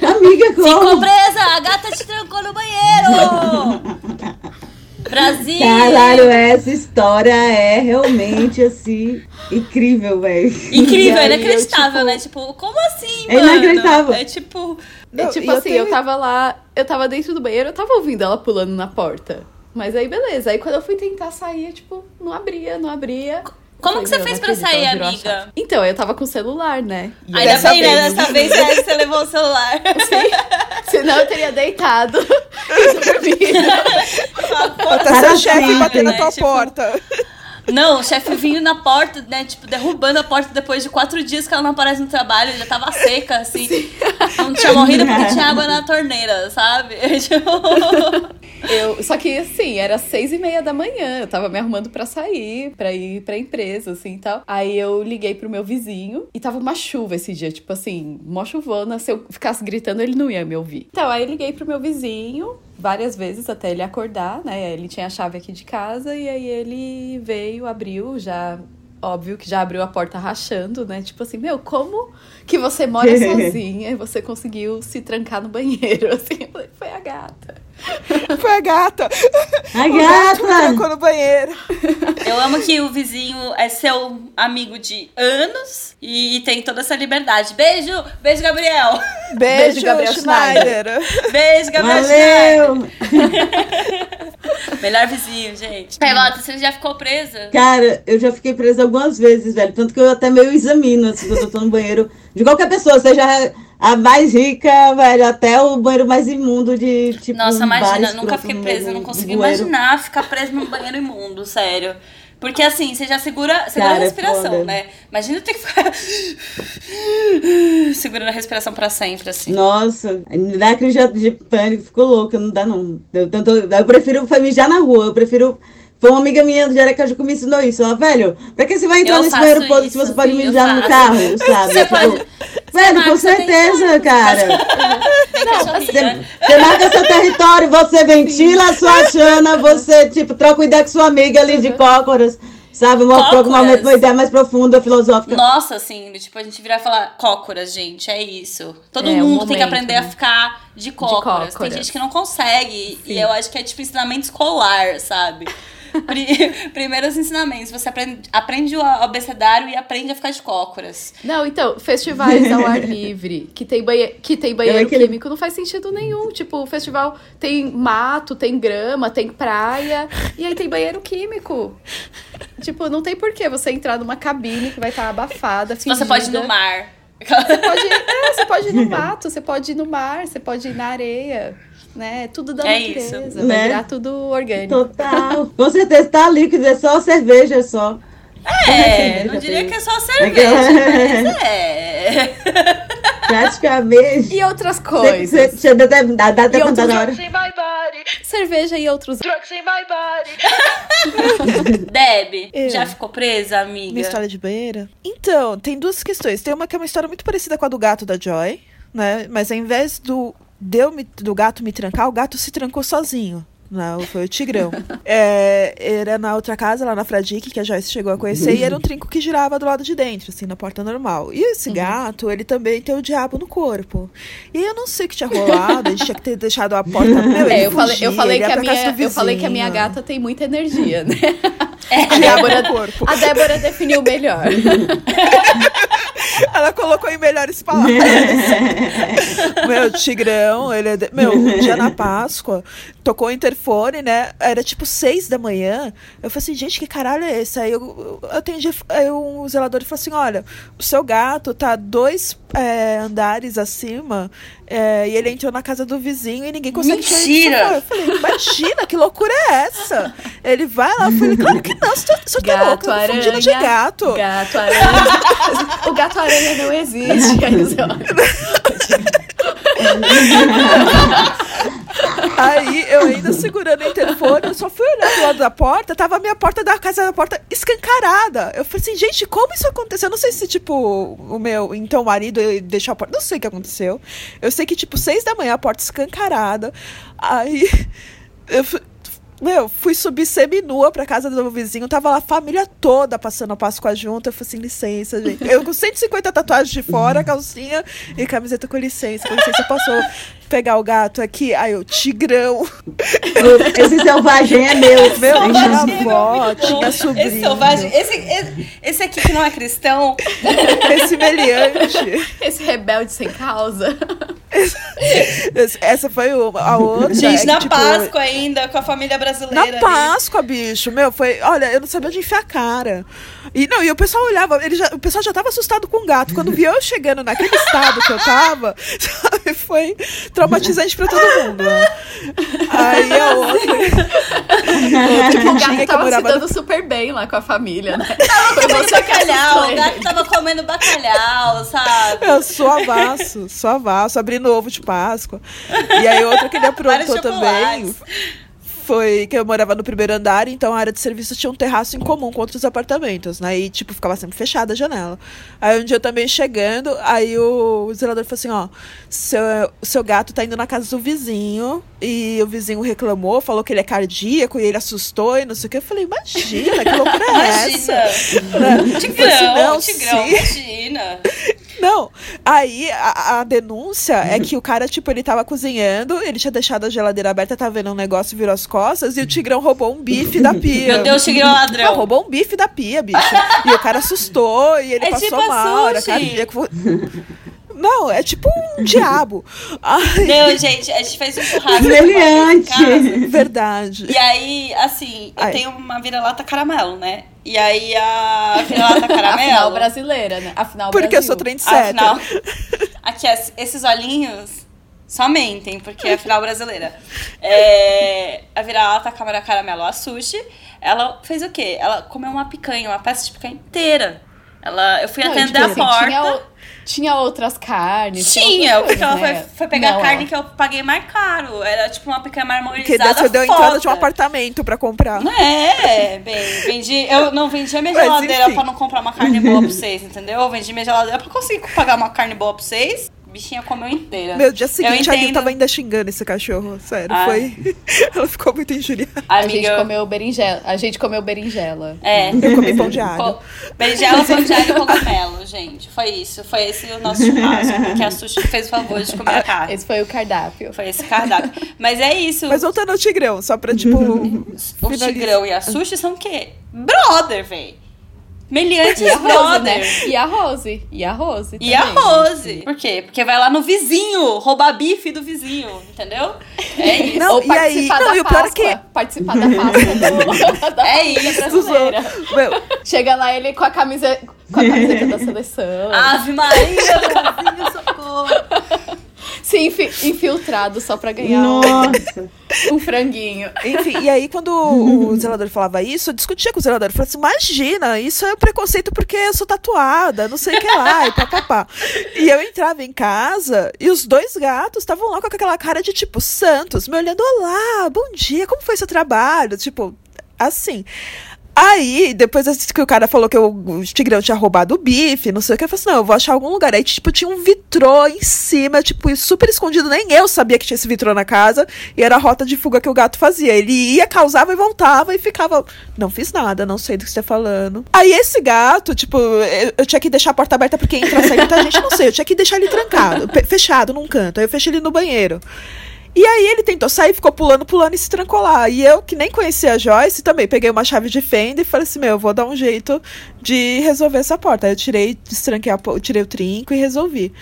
Amiga, Ficou como? presa! A gata te trancou no banheiro! Brasil! Caralho, essa história é realmente assim incrível, velho. Incrível, aí, inacreditável, eu, tipo, né? Tipo, como assim, É mano? inacreditável. É tipo... É Não, tipo e eu assim, tenho- eu tava lá, eu tava dentro do banheiro, eu tava ouvindo ela pulando na porta. Mas aí beleza, aí quando eu fui tentar sair, tipo, não abria, não abria. Como que você "Meu, fez pra sair, amiga? chave." Então, eu tava com o celular, né? E Ainda Dessa bem, né? vez, Dessa vez é, você levou o celular. Senão eu teria deitado Tá seu chefe sim, batendo na né? tua Tipo, porta. Não, o chefe vindo na porta, né? Tipo, derrubando a porta depois de quatro dias que ela não aparece no trabalho, já tava seca, assim. Não tinha morrido porque tinha água na torneira, sabe? Tipo... Eu, só que assim, era seis e meia da manhã, eu tava me arrumando pra sair, pra ir pra empresa, assim e tal. Aí eu liguei pro meu vizinho e tava uma chuva esse dia, tipo assim, mó chuvona. Se eu ficasse gritando, ele não ia me ouvir. Então, aí eu liguei pro meu vizinho várias vezes até ele acordar, né? Ele tinha a chave aqui de casa e aí ele veio, abriu, já. Óbvio que já abriu a porta rachando, né? Tipo assim, meu, como que você mora sozinha e você conseguiu se trancar no banheiro? Assim, eu falei, foi a gata. Foi a gata. A gata! trancou no banheiro. Eu amo que o vizinho é seu amigo de anos e tem toda essa liberdade. Beijo, beijo, Gabriel. Beijo, Gabriel Schneider. Beijo, Gabriel. Schneider. Valeu! Melhor vizinho, gente. Carlota, você já ficou presa? Cara, eu já fiquei presa algumas vezes, velho. Tanto que eu até meio examino, assim, quando eu tô no banheiro. De qualquer pessoa, seja a mais rica, velho, até o banheiro mais imundo de tipo. Nossa, imagina, nunca fiquei presa, não consigo imaginar ficar presa num banheiro imundo, sério. Porque assim, você já segura, segura Cara, a é respiração, foda. né? Imagina ter que ficar segurando a respiração pra sempre, assim. Nossa, me dá crise de- de pânico, ficou louca, não dá não. Eu, tanto, eu prefiro mijar na rua, eu prefiro. Foi uma amiga minha de Aracaju que me ensinou isso. Ela, velho, pra que você vai entrar Eu nesse banheiro podre se você pode sim, mijar no carro, sabe? Você Tipo, pode- velho, com certeza, território. cara. Tem Você, né? você marca seu território, você ventila a sua chana, você, tipo, troca ideia com sua amiga ali de cócoras, sabe? Uma, Cócoras. uma ideia mais profunda, filosófica. Nossa, assim, tipo, a gente virar e falar cócoras, gente, é isso. Todo É, um mundo tem que momento, aprender a né? ficar de cócoras. Tem cócoras. gente que não consegue. E eu acho que é tipo ensinamento escolar, sabe? Pri- Primeiros ensinamentos. Você aprende, aprende o abecedário e aprende a ficar de cócoras. Não, então, festivais ao ar livre, que tem, banhe que tem banheiro aquele- químico, não faz sentido nenhum. Tipo, o festival tem mato, tem grama, tem praia, e aí tem banheiro químico. Tipo, não tem porquê você entrar numa cabine que vai estar abafada, Você pode ir no mar. Você pode, é, você pode ir no mato, você pode ir no mar, você pode ir na areia, né? Tudo da É natureza. isso. Vai Né? virar tudo orgânico. Total. Com certeza, tá líquido, é só cerveja só. É, não diria que é só cerveja, mas é. Praticamente. E outras coisas. você- você dá até- Dá E vontade na hora. outros- Cerveja e outros. Deb, Eu. já ficou presa, amiga? Minha história de banheira? Então, tem duas questões. Tem uma que é uma história muito parecida com a do gato da Joy, né? Mas ao invés do, de eu me- do gato me trancar, o gato se trancou sozinho. Não, foi o Tigrão. É, era na outra casa, lá na Fradique, que a Joyce chegou a conhecer, e era um trinco que girava do lado de dentro, assim, na porta normal. E esse gato, ele também tem o diabo no corpo. E eu não sei o que tinha rolado, a gente tinha que ter deixado a porta. Meu, ele É, eu falei, eu falei ele que a minha, eu falei que a minha gata tem muita energia, né? A Débora no corpo. A Débora definiu melhor. Ela colocou em melhores palavras. meu, Tigrão, ele é. de- Meu, um dia na Páscoa, tocou o interfone, né? Era tipo seis da manhã. Eu falei assim, gente, que caralho é esse? Aí eu, eu atendi, aí um zelador falou assim: olha, o seu gato tá dois é, andares acima é, e ele entrou na casa do vizinho e ninguém consegue tirar ele Mentira! sofá." Eu falei, imagina, que loucura é essa? Ele vai lá, eu falei, claro que não, você tá, tá louco, fundindo de gato. Gato aranha. o gato aranha não existe. Aí. Aí eu ainda segurando o interfone, eu só fui olhar do lado da porta, tava a minha porta da casa da porta escancarada. Eu falei assim, gente, como isso aconteceu? Eu não sei se, tipo, o meu, então marido deixou a porta. Não sei o que aconteceu. Eu sei que, tipo, seis da manhã, a porta escancarada. Aí eu fui- Meu, fui subir semi-nua pra casa do meu vizinho, tava lá a família toda passando a Páscoa junto. Eu falei assim, licença, gente. Eu com 150 tatuagens de fora, calcinha e camiseta com licença. Com licença, posso pegar o gato aqui? Aí eu, tigrão. Esse selvagem é meu. Meu, é avó, muito bom. tinha sobrinho. Esse selvagem, esse, esse, esse aqui que não é cristão, Esse meliante. Esse rebelde sem causa. Esse- Essa foi uma, a outra. gente, é na tipo, Páscoa ainda, com a família Na brasileira. ali. Páscoa, bicho, meu, foi. Olha, eu não sabia onde enfiar a cara. E não, e o pessoal olhava, ele já, o pessoal já tava assustado com o gato. Quando viu eu chegando naquele estado que eu tava, sabe, foi traumatizante pra todo mundo. né? Aí a outra. Tipo, o gato que tava se morava dando super bem lá com a família, né? Foi Comendo bacalhau, o gato ele. tava comendo bacalhau, sabe? Eu sou avasso, sou avasso, abrindo ovo de Páscoa. E aí outra que ele aprontou também. Foi que eu morava no primeiro andar, então a área de serviço tinha um terraço em comum com outros apartamentos, né? E, tipo, ficava sempre fechada a janela. Aí um dia eu também chegando, aí o zelador falou assim, ó, seu, seu gato tá indo na casa do vizinho, e o vizinho reclamou, falou que ele é cardíaco, e ele assustou, e não sei o que. Eu falei, imagina, que loucura é Imagina. essa? Né? Eu falei assim, Tigrão, não, tigrão, sim. imagina. Não, aí a, a denúncia é que o cara, tipo, ele tava cozinhando, ele tinha deixado a geladeira aberta, tava vendo um negócio, virou as costas, e o tigrão roubou um bife da pia. Meu Deus, tigrão Não, ladrão. roubou um bife da pia, bicho. e o cara assustou, e ele É passou tipo mal, sushi. cardíaco. Não, é tipo um diabo. Ai, Não, gente, a gente fez um churrasco casa. verdade. E aí, assim, eu Ai. tenho uma vira-lata caramelo, né? E aí a vira-lata Afinal caramelo. brasileira, né? Afinal Porque eu Brasil. sou trendsetter. Afinal, Aqui, es- esses olhinhos só mentem, porque é a final brasileira. É, a vira-lata câmara caramelo a sushi, ela fez o quê? Ela comeu uma picanha, uma peça de picanha inteira. Ela, eu fui Não, atender tipo a assim, porta. Tinha, o- tinha outras carnes. Tinha, outras porque ela coisas, foi, né? foi pegar Não, a carne que eu paguei mais caro. Era tipo uma picanha Porque marmorizada. você deu a entrada de um foda. apartamento pra comprar. É, bem, vendi. Eu não vendi a minha Mas, geladeira enfim. pra não comprar uma carne boa pra vocês, entendeu? Eu vendi minha geladeira pra conseguir pagar uma carne boa pra vocês. Bichinha comeu inteira. Meu, dia seguinte a Lil tava ainda xingando esse cachorro. Sério, Ah. foi. Ela ficou muito injuriada. A gente Amiga, comeu berinjela. A gente comeu berinjela. É. Eu comi pão de alho. Berinjela, pão de alho e cogumelo, gente. Foi isso. Foi esse o nosso churrasco. Porque a Sushi fez o favor de comer a carne. Esse foi o cardápio. Foi esse cardápio. Mas é isso. Mas voltando ao Tigrão, só pra, tipo. o finalizar. Tigrão e a Sushi são o quê? Brother, véi. Meliantes E a Rose, brother. né? E a Rose. E a Rose. E a também. Rose. Por quê? Porque vai lá no vizinho, roubar bife do vizinho, entendeu? É isso. Não, Ou e aí- participar não, da e o pior é que- Participar da Páscoa do, da É isso. Meu, Chega lá ele com a, camisa, com a camiseta da seleção. Ave Maria, socorro. Se infi- infiltrado só pra ganhar um, Nossa. um franguinho. Enfim, e aí quando o zelador falava isso, eu discutia com o zelador. Eu falava assim, imagina, isso é preconceito porque eu sou tatuada, não sei o que lá, e papapá. E eu entrava em casa e os dois gatos estavam lá com aquela cara de tipo, santos, me olhando, olá, bom dia, como foi seu trabalho? Tipo, assim. Aí, depois que o cara falou que o Tigrão tinha roubado o bife, não sei o que, eu falei assim, não, eu vou achar algum lugar. Aí, tipo, tinha um vitrô em cima, tipo, super escondido. Nem eu sabia que tinha esse vitrô na casa. E era a rota de fuga que o gato fazia. Ele ia, causava e voltava e ficava... Não fiz nada, não sei do que você tá falando. Aí, esse gato, tipo, eu, eu tinha que deixar a porta aberta porque entra, sai muita gente, não sei. Eu tinha que deixar ele trancado, fechado num canto. Aí eu fechei ele no banheiro. E aí ele tentou sair, ficou pulando, pulando e se trancou lá. E eu, que nem conhecia a Joyce, também peguei uma chave de fenda e falei assim, meu, eu vou dar um jeito de resolver essa porta. Aí eu tirei, destranquei a, tirei o trinco e resolvi.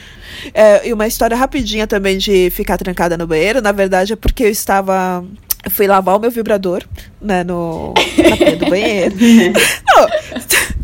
É, e uma história rapidinha também de ficar trancada no banheiro, na verdade é porque eu estava... Eu fui lavar o meu vibrador, né, no, na pia do banheiro. Não,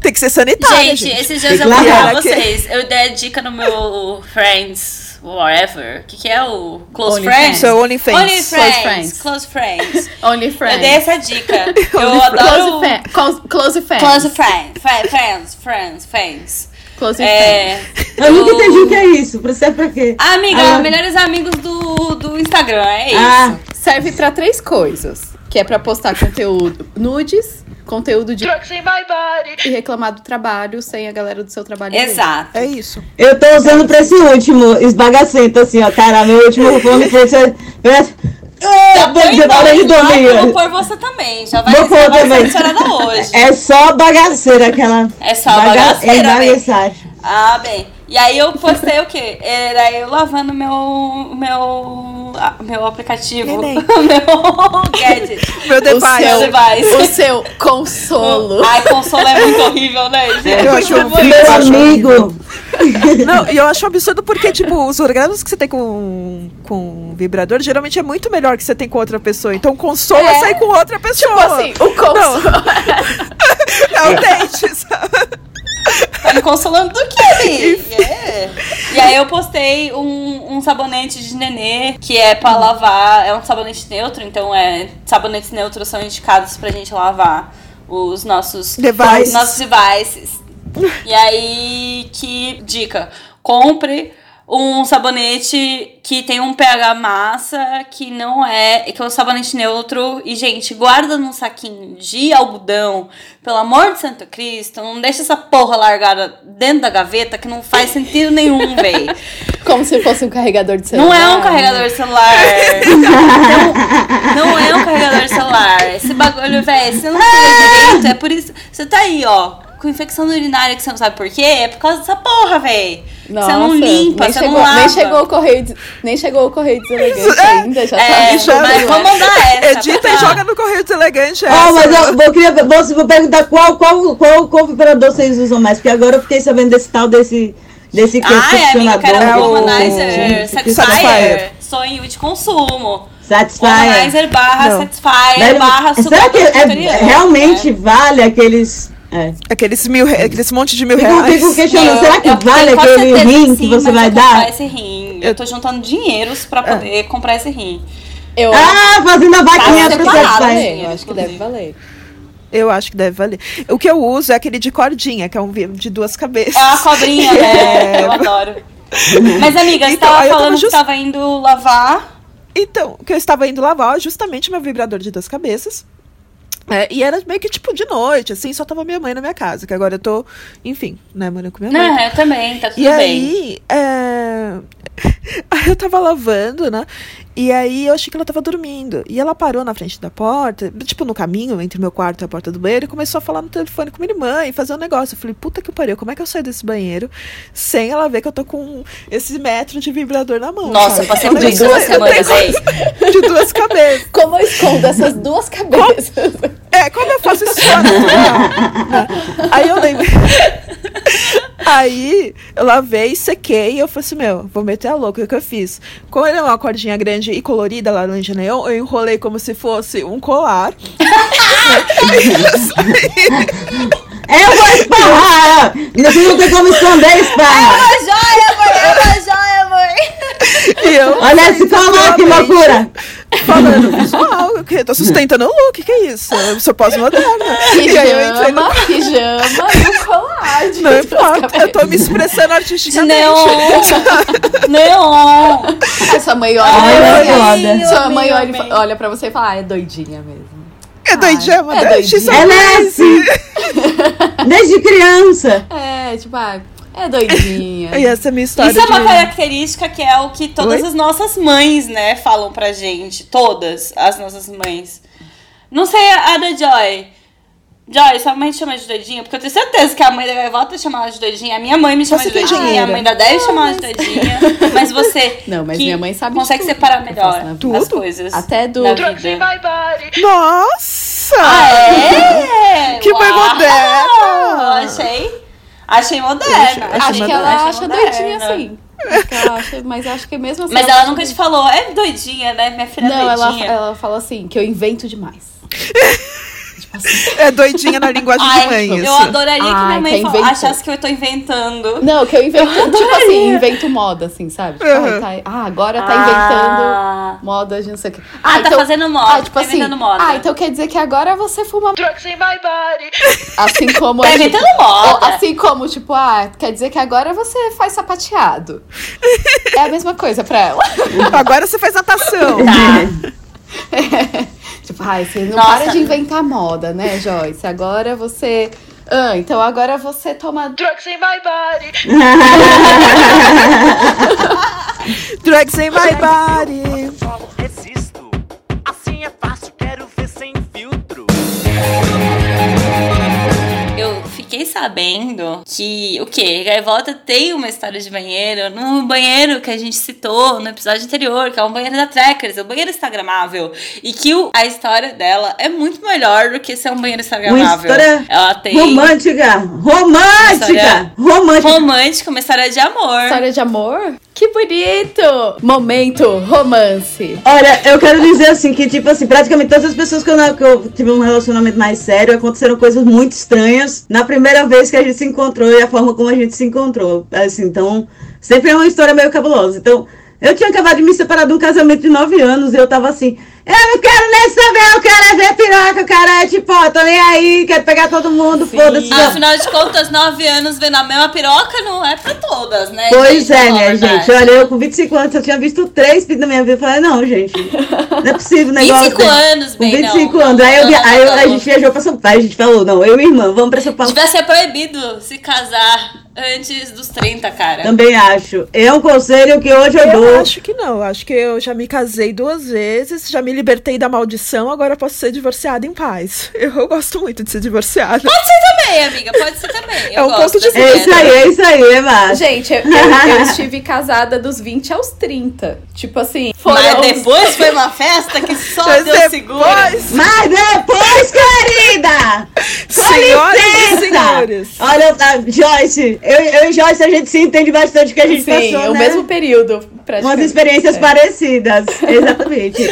tem que ser sanitário, Gente, gente. esses dias eu que vou lavar. falar pra vocês. Eu dei a dica no meu Friends, whatever. O que, que é o Close Only Friends? Seu OnlyFans. Only Close Friends. friends. Close Friends. Only Eu friends. dei essa dica. Eu Close, adoro. fa- close, close friends. Close Friends. Fri- Friends, Friends, Friends. Close friends. É. Eu nunca entendi o que é isso. Pra ser pra quê? Amiga, Ah. melhores amigos do, do Instagram, é isso. Ah, Serve pra três coisas. Que é pra postar conteúdo nudes, conteúdo de e reclamar do trabalho sem a galera do seu trabalho. ver. Exato. É isso. eu tô usando pra esse último, esbagacento, assim, ó. Cara, meu último fone foi... Ah, Já hora de dois lá, eu Vou pôr você também. Já vai, Vou pôr também. hoje. É só bagaceira aquela. É só baga- bagaceira, É bem. Ah, bem. E aí eu postei o quê? Era eu lavando meu meu ah, meu aplicativo, Neném. meu gadget. Meu O device. seu- seu, device. o seu consolo. Ai, console é muito horrível, né, gente? Eu acho Muito um Meu amigo. Não, e eu acho um absurdo porque, tipo, os orgasmos que você tem com, com vibrador geralmente é muito melhor que você tem com outra pessoa. Então, consolo é, É. sair com outra pessoa. Tipo assim, o consolo. É o date, sabe? Tá me consolando do quê? É. E aí eu postei um, um sabonete de nenê que é pra lavar. É um sabonete neutro, então é. Sabonetes neutros são indicados pra gente lavar os nossos Devices. os nossos devices. E aí, que dica? Compre um sabonete que tem um pH massa, que não é. que é um sabonete neutro. E, gente, guarda num saquinho de algodão. Pelo amor de Santo Cristo, não deixa essa porra largada dentro da gaveta que não faz sentido nenhum, véi. Como se fosse um carregador de celular. Não é um carregador de celular. Não, não é um carregador de celular. Esse bagulho, velho, você não direito. É por isso. Você tá aí, ó, com infecção urinária que você não sabe por quê. É por causa dessa porra, velho. Você não limpa, nem você chegou, não lava. Nem chegou o correio, de- nem chegou o correio deselegante ainda, já É, tá. já- mas vamos mandar essa. Edita pra- e joga no correio deselegante. Ó, essa. mas eu vou, queria, vou, vou perguntar qual, qual, qual, qual vibrador vocês usam mais, porque agora eu fiquei sabendo desse tal desse, desse Ah, é, amiga, quero É o- Womanizer que Satisfyer. Sonho de consumo. Satisfyer. Womanizer barra. Satisfyer barra será que é- realmente vale aqueles É. Aqueles, mil, re- aqueles monte de mil Fico, reais. fico questionando, será que Eu vale quase aquele rim sim, que você vai eu dar? esse rim. Eu tô juntando dinheiros pra poder comprar esse rim. Eu Ah, fazendo a vaquinha Tá pro né? também, eu acho que deve valer. Eu acho que deve valer. O que eu uso é aquele de cordinha, que é um de duas cabeças. É uma cobrinha, né? É. Eu adoro. Mas, amiga, você Então, eu tava falando just- que tava indo lavar. Então, que eu estava indo lavar justamente meu vibrador de duas cabeças. É, e era meio que tipo de noite, assim, só tava minha mãe na minha casa, que agora eu tô, enfim, né, morando com minha mãe. Não, eu também, tá tudo E bem. aí, é... aí eu tava lavando, né? E aí eu achei que ela tava dormindo. E ela parou na frente da porta, tipo no caminho entre meu quarto e a porta do banheiro, e começou a falar no telefone com minha irmã e fazer um negócio. Eu falei, puta que pariu, como é que eu saio desse banheiro sem ela ver que eu tô com esse metro de vibrador na mão? Nossa, sabe? eu passei É um por isso negócio essa semana, eu tenho véi. De duas cabeças. Como eu escondo essas duas cabeças? É, como eu faço isso? Aí eu lembro. Aí eu lavei, sequei e eu falei assim, meu, vou meter a louca. O que eu fiz? Como ele é uma cordinha grande e colorida, laranja neon, eu enrolei como se fosse um colar. Eu vou esparrar! Você não tem como esconder esparra! Uma joia, amor! É uma joia, amor! E eu Olha esse colar, que loucura! falando visual, o quê? Tô sustentando o look, que é isso? Eu sou pós-moderna. E aí eu entrei no... Pijama, e o colar de Não importa, eu tô me expressando artisticamente. neon! neon! Sua mãe olha, Ai, pra é você- foda. sua mãe Eu olha, e olha pra você e fala, ah, é doidinha mesmo. É doidinha, é doidinha. Ela é assim! Desde criança! É, tipo, ah, é doidinha. E essa é a minha história Isso é uma de... característica que é o que todas Oi? as nossas mães, né, falam pra gente. Todas as nossas mães. Não sei a da Joy. Joy, sua mãe te chama de doidinha? Porque eu tenho certeza que a mãe da gaivota chama ela de doidinha. A minha mãe me chama Você de é doidinha. A mãe da Deb chama ela de doidinha. Mas você. Não, mas minha mãe sabe Consegue tudo separar melhor vida. as Tudo? coisas. Até do-. Nossa! Ah, é? Que mãe Uau! moderna! Achei. Achei moderna. Acho- Acho achei- que ela acha moderna. doidinha assim. Acho que ela acha, mas acho que mesmo assim. Mas ela acha nunca te falou, é doidinha, né? Minha filha é Não, ela, doidinha. ela fala assim, que eu invento demais. É doidinha na linguagem Ai, de mãe, eu isso. adoraria que Ai, minha mãe achasse que eu tô inventando. Não, que eu invento, Eu tipo assim, invento moda, assim, sabe? Tipo, Uhum. tá- ah, agora tá inventando Ah, moda de não sei o quê. Ah, tá fazendo moda, Ah, tipo tá assim, inventando moda. ah, então quer dizer que agora você fuma Assim como... Tá gente- inventando moda. Assim como, tipo, ah, quer dizer que agora você faz sapateado. É a mesma coisa pra ela. Agora você faz natação. Tá. Tipo, ai, você não Nossa. para de inventar moda, né, Joyce? Agora você... Ah, então agora você toma... Drugs in my body. solo resisto. Assim é sabendo que o quê? Gaivota tem uma história de banheiro no banheiro que a gente citou no episódio anterior, que é um banheiro da Trackers, o banheiro instagramável. E que o- a história dela é muito melhor do que ser um banheiro instagramável. história Ela tem Romântica! Romântica! História- Romântica! romântica, uma história de amor. História de amor? Que bonito! Momento romance. Olha, eu quero dizer assim que, tipo assim, praticamente todas as pessoas que eu, que eu tive um relacionamento mais sério aconteceram coisas muito estranhas na primeira vez que a gente se encontrou e a forma como a gente se encontrou. Assim, então, sempre é uma história meio cabulosa. Então, eu tinha acabado de me separar de um casamento de nove anos e eu tava assim, eu não quero nem saber, eu quero é ver piroca, cara. É tipo, ó, tô nem aí, quero pegar todo mundo, foda-se. não. Afinal de contas, nove anos vendo a mesma piroca não é pra todas, né? Pois gente? é, minha verdade. gente. Olha, eu com 25 anos, eu tinha visto três na minha vida. Eu falei, não, gente, não é possível o negócio. 25 anos, Com bem, 25 não. anos. Aí, eu, Não, não, aí eu- não, a não. gente viajou pra São Paulo. A gente falou, não, eu e irmã, vamos pra São Paulo. Devia ser proibido se casar antes dos 30, cara. Também acho. É um conselho que hoje eu, Eu dou. acho que não. Acho que eu já me casei duas vezes, já me libertei da maldição, agora eu posso ser divorciada em paz. Eu, eu gosto muito de ser divorciada. Pode ser também, amiga. Pode ser também. Eu É um gosto ponto de dessa É isso aí, é isso aí, massa. Gente, eu, eu- eu estive casada dos 20 aos 30. Tipo assim, foram... Mas depois foi uma festa que só Mas segura. depois, Mas depois, querida! senhoras e senhores. Olha, tá, Joyce, eu, eu e Joyce, a gente se entende bastante que a gente Sim, passou, o né? mesmo período, Umas experiências É. parecidas. Exatamente.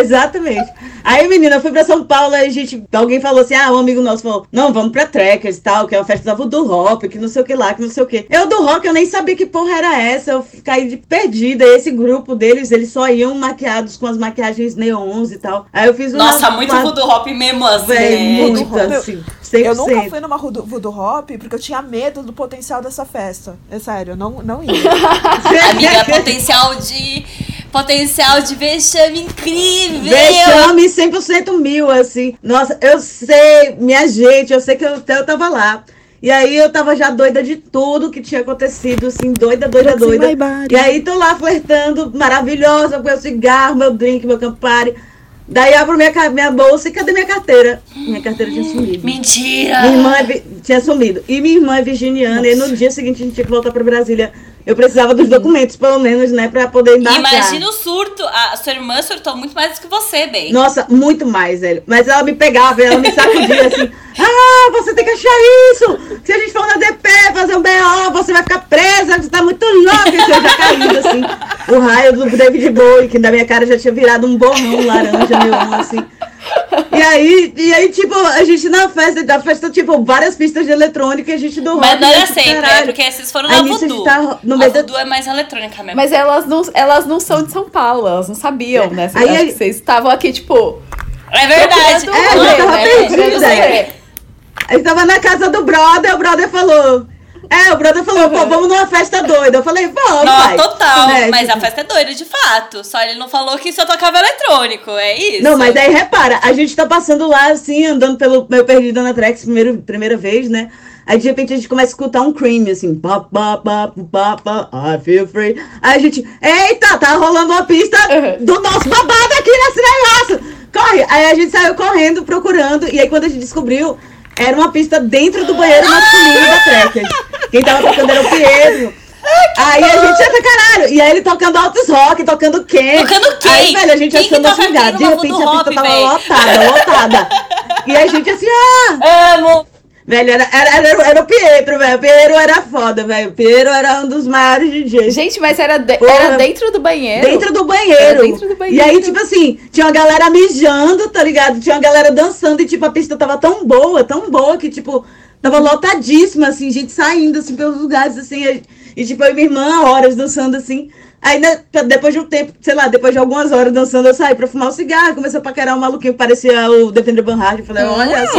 Exatamente. Aí, menina, eu fui pra São Paulo, aí a gente. Alguém falou assim: ah, um amigo nosso falou: não, vamos pra Trekkers e tal, que é uma festa do rock, que não sei o que lá, que não sei o que. Eu do rock, eu nem sabia que porra era essa. Eu caí de perdida. Esse grupo deles, eles só iam maquiados com as maquiagens neons e tal. Aí eu fiz uma. Nossa, muito uma, voodoo hop mesmo assim. Véi, né? muito Voodoo assim. 100%. Eu nunca fui numa voodoo, voodoo hop porque eu tinha medo do potencial dessa festa. É sério, eu não, não ia. Amiga, potencial de. Potencial de vexame incrível! Vexame 100% mil, assim. Nossa, eu sei, minha gente, eu sei que eu, eu tava lá. E aí eu tava já doida de tudo que tinha acontecido, assim, doida, doida, doida. E aí tô lá flertando, maravilhosa, com meu cigarro, meu drink, meu Campari. Daí abro minha, minha bolsa e cadê minha carteira? Minha carteira tinha sumido. Mentira! Minha irmã é tinha sumido. E minha irmã é virginiana, e no dia seguinte a gente tinha que voltar pra Brasília. Eu precisava dos documentos, pelo menos, né, pra poder embarcar. Imagina o surto. A sua irmã surtou muito mais do que você, bem. Nossa, muito mais, velho. Mas ela me pegava, ela me sacudia assim. Ah, você tem que achar isso! Se a gente for na DP fazer um BO, você vai ficar presa, você tá muito louca. Eu já caído, assim. O raio do David Bowie, que na minha cara já tinha virado um borrão laranja, neon, assim. E aí, e aí, tipo, a gente na festa, da festa, tipo, várias pistas de eletrônica e a gente do rock. Mas não era tipo, sempre, é caralho. porque vocês foram Aí na nisso a gente voodoo. tá no a meio da- voodoo é mais eletrônica mesmo. Mas elas não, elas não são de São Paulo, elas não sabiam, né? Aí- Acho que vocês estavam aqui, tipo. é verdade. É, eu tava né? perdida. Você. A gente tava na casa do brother, o brother falou. É, o brother falou, pô, vamos numa festa doida. Eu falei, vamos, Não, pai. total. Né, mas tipo, a festa é doida, de fato. Só ele não falou que só tocava eletrônico. É isso. Não, mas aí repara, a gente tá passando lá, assim, andando pelo meu perdido na Trex, primeiro, primeira vez, né? Aí de repente a gente começa a escutar um cream, assim, pá, pá, pá, pá, pá, I feel free. Aí a gente, eita, tá rolando uma pista Uhum. do nosso babado aqui nesse negócio. Corre! Aí a gente saiu correndo, procurando, e aí quando a gente descobriu, era uma pista dentro do banheiro masculino da Trekkers. Quem tava tocando era o Pietro. Aí a gente ia pra caralho. E aí ele tocando altos rock, tocando quem? Tocando quem? Aí, velho, a gente assim, lugar. quem De repente a pista tava véi? lotada, lotada. E a gente assim, ah! Amo. Velho, era, era, era, era o Pietro, velho. O Pietro era foda, velho. O Pietro era um dos maiores DJs. Gente, mas era, de- Porra. era dentro do banheiro. Dentro do banheiro. Dentro do banheiro. E aí, tipo assim, tinha uma galera mijando, tá ligado? Tinha uma galera dançando e, tipo, a pista tava tão boa, tão boa, que, tipo, tava lotadíssima, assim, gente saindo, assim, pelos lugares, assim. E, e, tipo, eu e minha irmã, horas dançando, assim. Aí, né, depois de um tempo, sei lá, depois de algumas horas dançando, eu saí pra fumar um cigarro, comecei a paquerar um maluquinho que parecia o Defender Van Halen. Falei, olha só.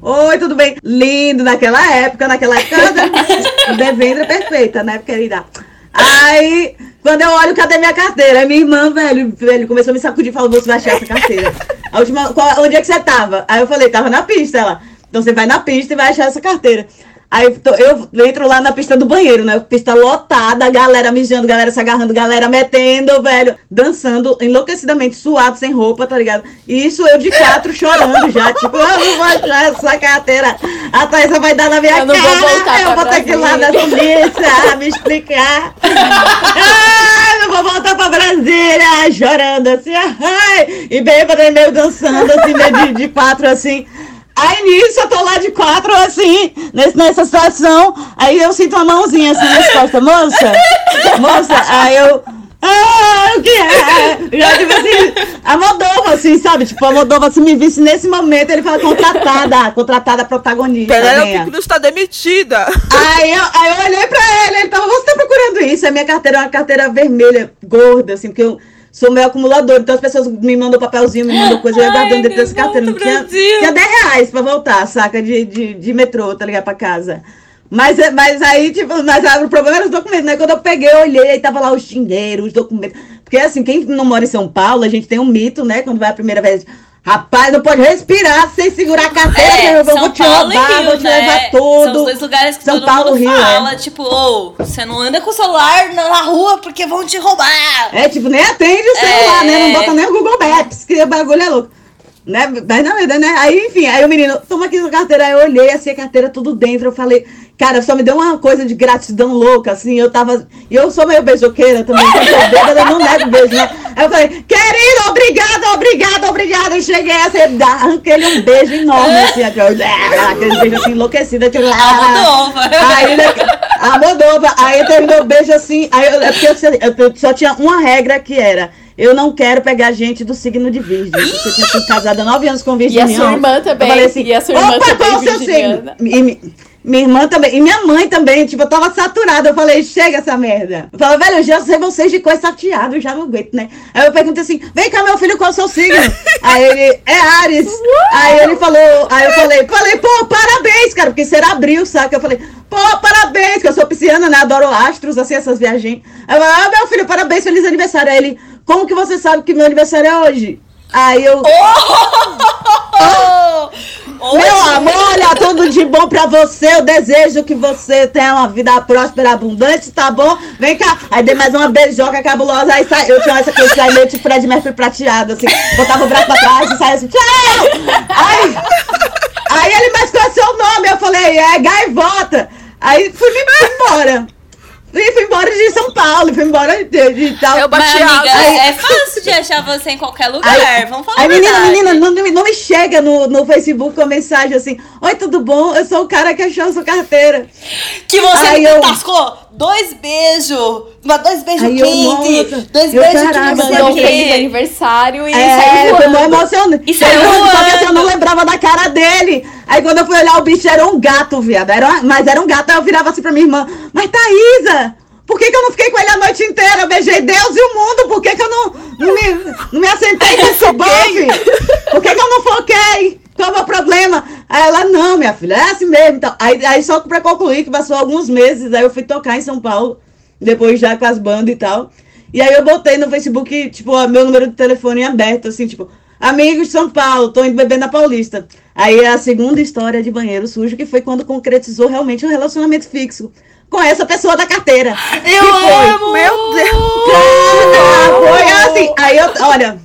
Oi, tudo bem? Lindo naquela época, naquela época, Devendra perfeita, né, querida? Aí, quando eu olho, cadê minha carteira? Aí minha irmã, velho, velho, começou a me sacudir e falou, você vai achar essa carteira. A última, qual- onde é que você tava? Aí eu falei, tava na pista, ela. Então você vai na pista e vai achar essa carteira. Aí eu, eu entro lá na pista do banheiro, né? Pista lotada, galera mijando, galera se agarrando, galera metendo, velho, dançando enlouquecidamente, suado, sem roupa, tá ligado? E isso eu de quatro chorando já, tipo, eu não vou achar essa carteira. A Thaisa vai dar na minha Eu não cara. vou eu vou ter que ir lá na polícia me explicar. Ai, eu vou voltar pra Brasília, chorando assim, ai, e bêbada meio dançando, assim, meio de, de quatro, assim. Aí nisso eu tô lá de quatro, assim, nesse, nessa situação, aí eu sinto uma mãozinha assim nas costas, moça, moça, aí eu. Ah, o que é? Já, tipo assim, a Moldova, assim, sabe? Tipo, a Moldova, se me visse nesse momento, ele fala contratada, contratada protagonista. Penélope venha. Cruz tá demitida. Aí eu, aí eu olhei pra ele, ele tava, você tá procurando isso? A minha carteira é uma carteira vermelha, gorda, assim, porque eu sou meio acumulador, então as pessoas me mandam papelzinho, me mandam coisa, eu ia guardando dentro dessa carteira. Não tinha, tinha 10 reais pra voltar, saca, de, de, de metrô, tá ligado, pra casa. Mas, é- mas aí, tipo, mas o problema era os documentos, né? Quando eu peguei, eu olhei, aí tava lá os dinheiros, os documentos. Porque assim, quem não mora em São Paulo, a gente tem um mito, né? Quando vai a primeira vez. Rapaz, não pode respirar sem segurar a carteira, que eu vou te roubar, vou te levar tudo. É, São os dois lugares que São todo Paulo, mundo Rio, fala, é. tipo, ô, você não anda com o celular na na rua porque vão te roubar. É, tipo, nem atende o celular, É. né? Não bota nem o Google Maps, que o bagulho é louco. Né? Mas na verdade, né? Aí, enfim, aí o menino, toma aqui sua carteira. Aí eu olhei assim, a carteira tudo dentro. Eu falei, cara, só me deu uma coisa de gratidão louca, assim. Eu tava. E eu sou meio beijoqueira também, quando eu sou bêbada, eu não nego beijo, né? Aí eu falei, querido, obrigado, obrigado, obrigada. Eu cheguei assim, arranquei ele um beijo enorme, assim, aquele, aquele beijo assim, enlouquecido. Tipo, Moldova. Aí, né, a Moldova, aí terminou o beijo assim, aí eu, é porque eu, eu só tinha uma regra que era, eu não quero pegar gente do signo de virgem, porque eu tinha sido casada há nove anos com E a sua irmã também. Eu falei assim, e a sua irmã opa, também, qual o seu signo? E minha irmã também, e minha mãe também, tipo, eu tava saturada, eu falei, chega essa merda. Eu falei, velho, eu já sei vocês de coisa sateada, eu já não aguento, né? Aí eu perguntei assim, vem cá, meu filho, qual é o seu signo? aí ele, é Ares. Aí ele falou, aí eu falei, falei, pô, parabéns, cara, porque será abril, saca? Eu falei, pô, parabéns, que eu sou pisciana, né? Adoro astros, assim, essas viagens. Aí eu falei, ah, meu filho, parabéns, feliz aniversário. Aí ele, como que você sabe que meu aniversário é hoje? Aí eu, Oh, meu amor, olha, tudo de bom pra você. Eu desejo que você tenha uma vida próspera, abundante, tá bom? Vem cá. Aí dei mais uma beijoca cabulosa. Aí sai, eu tinha essa coisa aí meio tipo Fred Mercury prateado, assim. Botava o braço pra trás e saia assim, tchau! Aí, aí ele, mas qual é seu nome? Eu falei, é Gaivota. Aí fui embora. E fui embora de São Paulo, fui embora de, de tal. Eu Mas, bati amiga, asa. é fácil de achar você em qualquer lugar. Aí, Vamos falar aí a menina, menina, não, me- não me chega no, no Facebook com mensagem assim: Oi, tudo bom? Eu sou o cara que achou sua carteira. Que você Aí me eu- tascou dois beijos. Mas dois beijos quentes. Dois beijos que sei Mandou um feliz aniversário e É, saiu foi mó voando. emocionante. E saiu Só que assim, eu voando. não lembrava da cara dele. Aí quando eu fui olhar, o bicho era um gato, viado. Era uma- mas era um gato, aí eu virava assim pra minha irmã: Mas Thaísa, por que, que eu não fiquei com ele a noite inteira? Eu beijei Deus e o mundo, por que, que eu não, não, me, não me assentei com esse bofe? Por que, que eu não foquei? Qual é o problema? Aí ela, não, minha filha, é assim mesmo. Então, aí, aí só pra concluir, que passou alguns meses, aí eu fui tocar em São Paulo, depois já com as bandas e tal. E aí eu botei no Facebook, tipo, ó, meu número de telefone aberto, assim, tipo, amigos de São Paulo, tô indo beber na Paulista. Aí é a segunda história de banheiro sujo, que foi quando concretizou realmente um relacionamento fixo com essa pessoa da carteira. Eu amo! Meu Deus! Cara, foi assim. Aí eu, olha,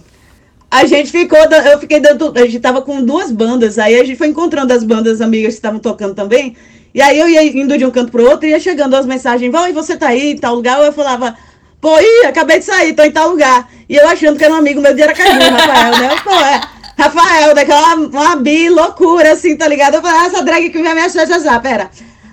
a gente ficou, eu fiquei dando, a gente tava com duas bandas, aí a gente foi encontrando as bandas amigas que estavam tocando também. E aí eu ia indo de um canto pro outro ia chegando as mensagens, vão, e você tá aí em tal lugar? Eu falava, pô, ih, acabei de sair, tô em tal lugar. E eu achando que era um amigo meu de Aracaju, Rafael, né? Eu, pô, é. Rafael, daquela uma bi loucura, assim, tá ligado? Eu falei, ah, essa drag que vai me achar já já, pera.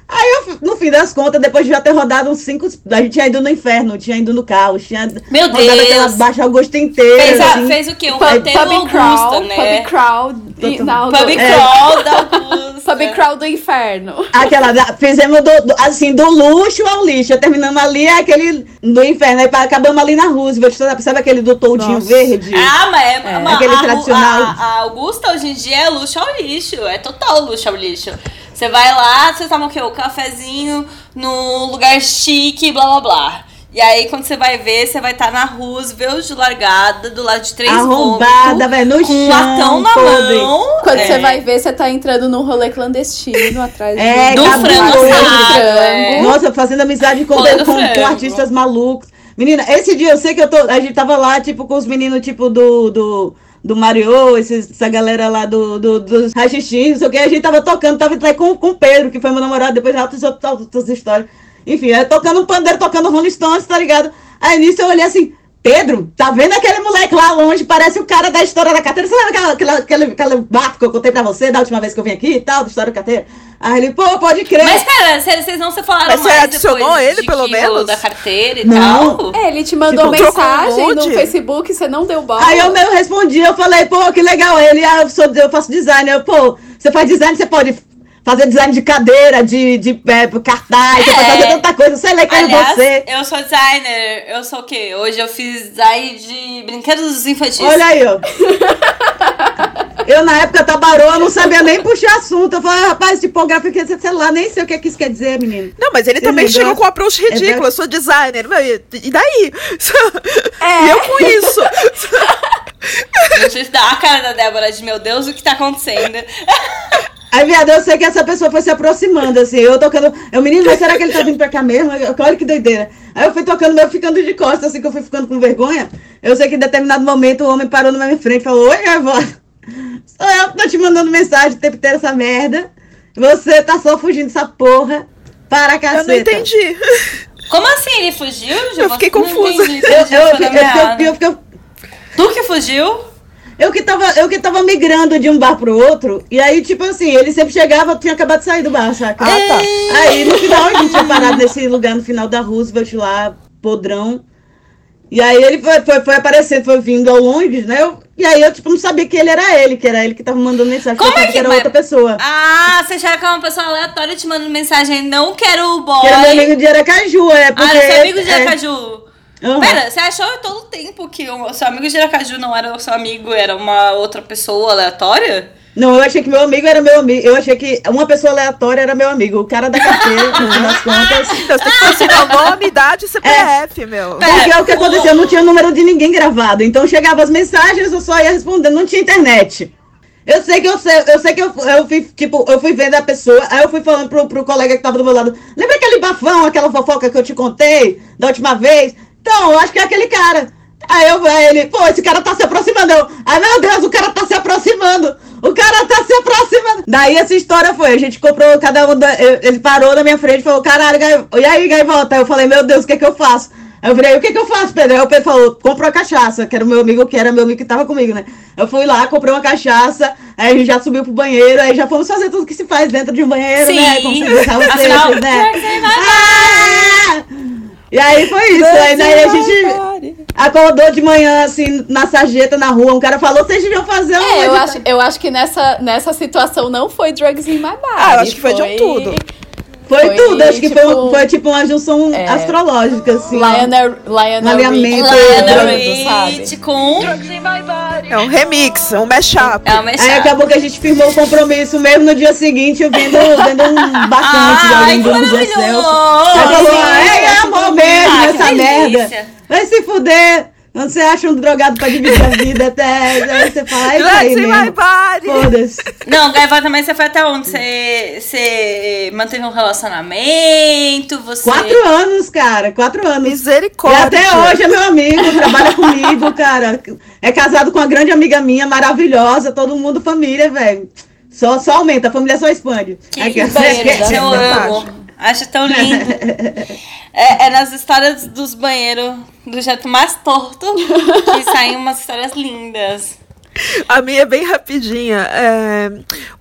Aí eu, no fim das contas, depois de já ter rodado uns cinco. A gente tinha ido no inferno, tinha ido no caos, tinha Meu rodado Deus! aquela Baixa Augusta inteira. Fez, a- assim. fez o quê? Um roteiro pub Augusta, crawl, né? pub crawl, e- na, Pub é, crawl da Augusta. pub crawl do inferno. Aquela, da- fizemos do, do- assim, do luxo ao lixo. Terminamos ali, é aquele do inferno. Aí acabamos ali na Roosevelt. Sabe, sabe aquele do toldinho Nossa. verde? Ah, mas é, uma- aquele a, tradicional. A, a Augusta hoje em dia é luxo ao lixo. É total luxo ao lixo. Você vai lá, você toma o quê? O cafezinho no lugar chique, blá blá blá. E aí, quando você vai ver, você vai estar na Roosevelt, largada, do lado de três Arrombada, velho, no com chão, latão na podre. mão. Quando é, você vai ver, você tá entrando num rolê clandestino atrás É, de Do cabuloso. frango frango. é. Nossa, fazendo amizade com, do com, com artistas malucos. Menina, esse dia eu sei que eu tô. A gente tava lá, tipo, com os meninos, tipo, do. do do Mario, essa galera lá do, do, dos rachixins, não sei o que, a gente tava tocando, tava com, com o Pedro, que foi meu namorado, depois já outras, outras, histórias. Enfim, aí tocando um pandeiro, tocando Rolling Stones, tá ligado? Aí nisso eu olhei assim, Pedro, tá vendo aquele moleque lá longe? Parece o cara da história da carteira. Você lembra aquela, aquela, aquele, aquele bafo que eu contei pra você da última vez que eu vim aqui e tal, da história da carteira? Aí ele, pô, pode crer. Mas pera, vocês vocês não se falaram Mas você mais adicionou depois ele, de pelo que menos? Da carteira e Não. tal? É, ele te mandou Tipo, mensagem um no? Facebook, você não deu bola. Aí eu mesmo respondi, eu falei, pô, que legal. Ele, ah, eu, sou, eu faço design. Eu, pô, você faz design, você pode fazer design de cadeira, de, de é, cartaz, você pode É. fazer tanta coisa. Sei lá, quero Aliás, você. eu sou designer. Eu sou o quê? Hoje eu fiz design de brinquedos infantis. Olha aí, ó. Eu, na época, tabaroa, não sabia nem puxar assunto. Eu falei, rapaz, tipografia, quer dizer, sei lá, nem sei o que, que isso quer dizer, menino. Não, mas ele Esse também negócio- chegou com approach é ridículo. ver- Eu sou designer. Meu, e, e daí? É. E eu com isso. Deixa eu dar a cara da Débora de meu Deus, o que tá acontecendo? Aí, viado, eu sei que essa pessoa foi se aproximando, assim, eu tocando. Eu, menino, mas será que ele tá vindo pra cá mesmo? Eu- Olha que doideira. Aí eu fui tocando, meu ficando de costas, assim, que eu fui ficando com vergonha. Eu sei que em determinado momento o homem parou na minha frente e falou: Oi, Gaivota. Sou eu que tô te mandando mensagem o tempo inteiro essa merda. Você tá só fugindo dessa porra. Para a caceta. Eu não entendi. Como assim ele fugiu? Eu fiquei Não confusa. entendi, Eu, eu, entendi, eu, foi eu, nomeado. eu, eu, Tu que fugiu? Eu que, tava, eu que tava migrando de um bar pro outro, e aí, tipo assim, ele sempre chegava, eu tinha acabado de sair do bar, saca? Ah, tá. Aí no final a gente tinha parado nesse lugar no final da Roosevelt lá, podrão. E aí ele foi, foi, foi aparecendo, foi vindo ao longe, né? Eu- e aí eu, tipo, não sabia que ele era ele, que era ele que tava mandando mensagem, Como é que- que era mas- outra pessoa. Ah, você achava que é uma pessoa aleatória te mandando mensagem, não quero o boy. Que era meu amigo de Aracaju, é porque... Ah, seu amigo de é, Aham. Pera, você achou todo o tempo que o seu amigo de Aracaju não era o seu amigo, era uma outra pessoa aleatória? Não, eu achei que meu amigo era meu amigo. Eu achei que uma pessoa aleatória era meu amigo. O cara da carteira, no fim das contas. Então, você tem que considerar o nome, idade e CPF, meu. Pera, Porque é o que o- aconteceu, não tinha número de ninguém gravado. Então chegava as mensagens, eu só ia respondendo, não tinha internet. Eu sei que eu sei, eu sei que eu, eu fui, tipo, eu fui vendo a pessoa, aí eu fui falando pro, pro colega que tava do meu lado. Lembra aquele bafão, aquela fofoca que eu te contei da última vez? Então, eu acho que é aquele cara. Aí eu aí ele, pô, esse cara tá se aproximando. Eu, ai meu Deus, o cara tá se aproximando. O cara tá se aproximando. Daí essa história foi, a gente comprou cada um, da, eu- ele parou na minha frente e falou, caralho, Gai- e aí, Gaivota? Aí eu falei, meu Deus, o que é que eu faço? Aí eu falei, o que que eu faço, Pedro? Aí o Pedro falou, compra uma cachaça, que era o meu amigo, que era meu amigo que tava comigo, né? Eu fui lá, comprei uma cachaça, aí a gente já subiu pro banheiro, aí já fomos fazer tudo que se faz dentro de um banheiro, Sim. né? Como se Afinal, né? Ah! E aí foi isso, aí daí a gente acordou de manhã, assim, na sarjeta, na rua, um cara falou, vocês deviam fazer um... É, eu acho, eu acho que nessa, nessa situação não foi Drugs in My Body. Ah, eu acho que foi de um tudo. Foi, foi, tudo, acho que foi, um- tipo, foi tipo uma junção é, astrológica, assim. Lionel, Lionel Alinhamento, Richie, Lionel Rich com... É um remix, um mashup. É uma Aí acabou que a gente firmou o compromisso mesmo no dia seguinte, eu vendo, vendo um bacante Ai, ali que do José Celso. maravilhoso! Aí falou, é, é amor mesmo, Ah, essa merda. Vai se fuder. Quando você acha um drogado pra dividir a vida até. Aí você fala, é isso aí my mesmo. Foda-se. Não, Gaivota, mas você foi até onde? Você, você manteve um relacionamento? Você... Quatro anos, cara, quatro anos. E Misericórdia. até hoje é meu amigo, trabalha comigo, cara. É casado com uma grande amiga minha, maravilhosa, todo mundo família, velho. Só, só aumenta, a família só expande. Que Aqui, banheiro da eu amo. Acho tão lindo. É, é nas histórias dos banheiros, do jeito mais torto, que saem umas histórias lindas. A minha é bem rapidinha. É,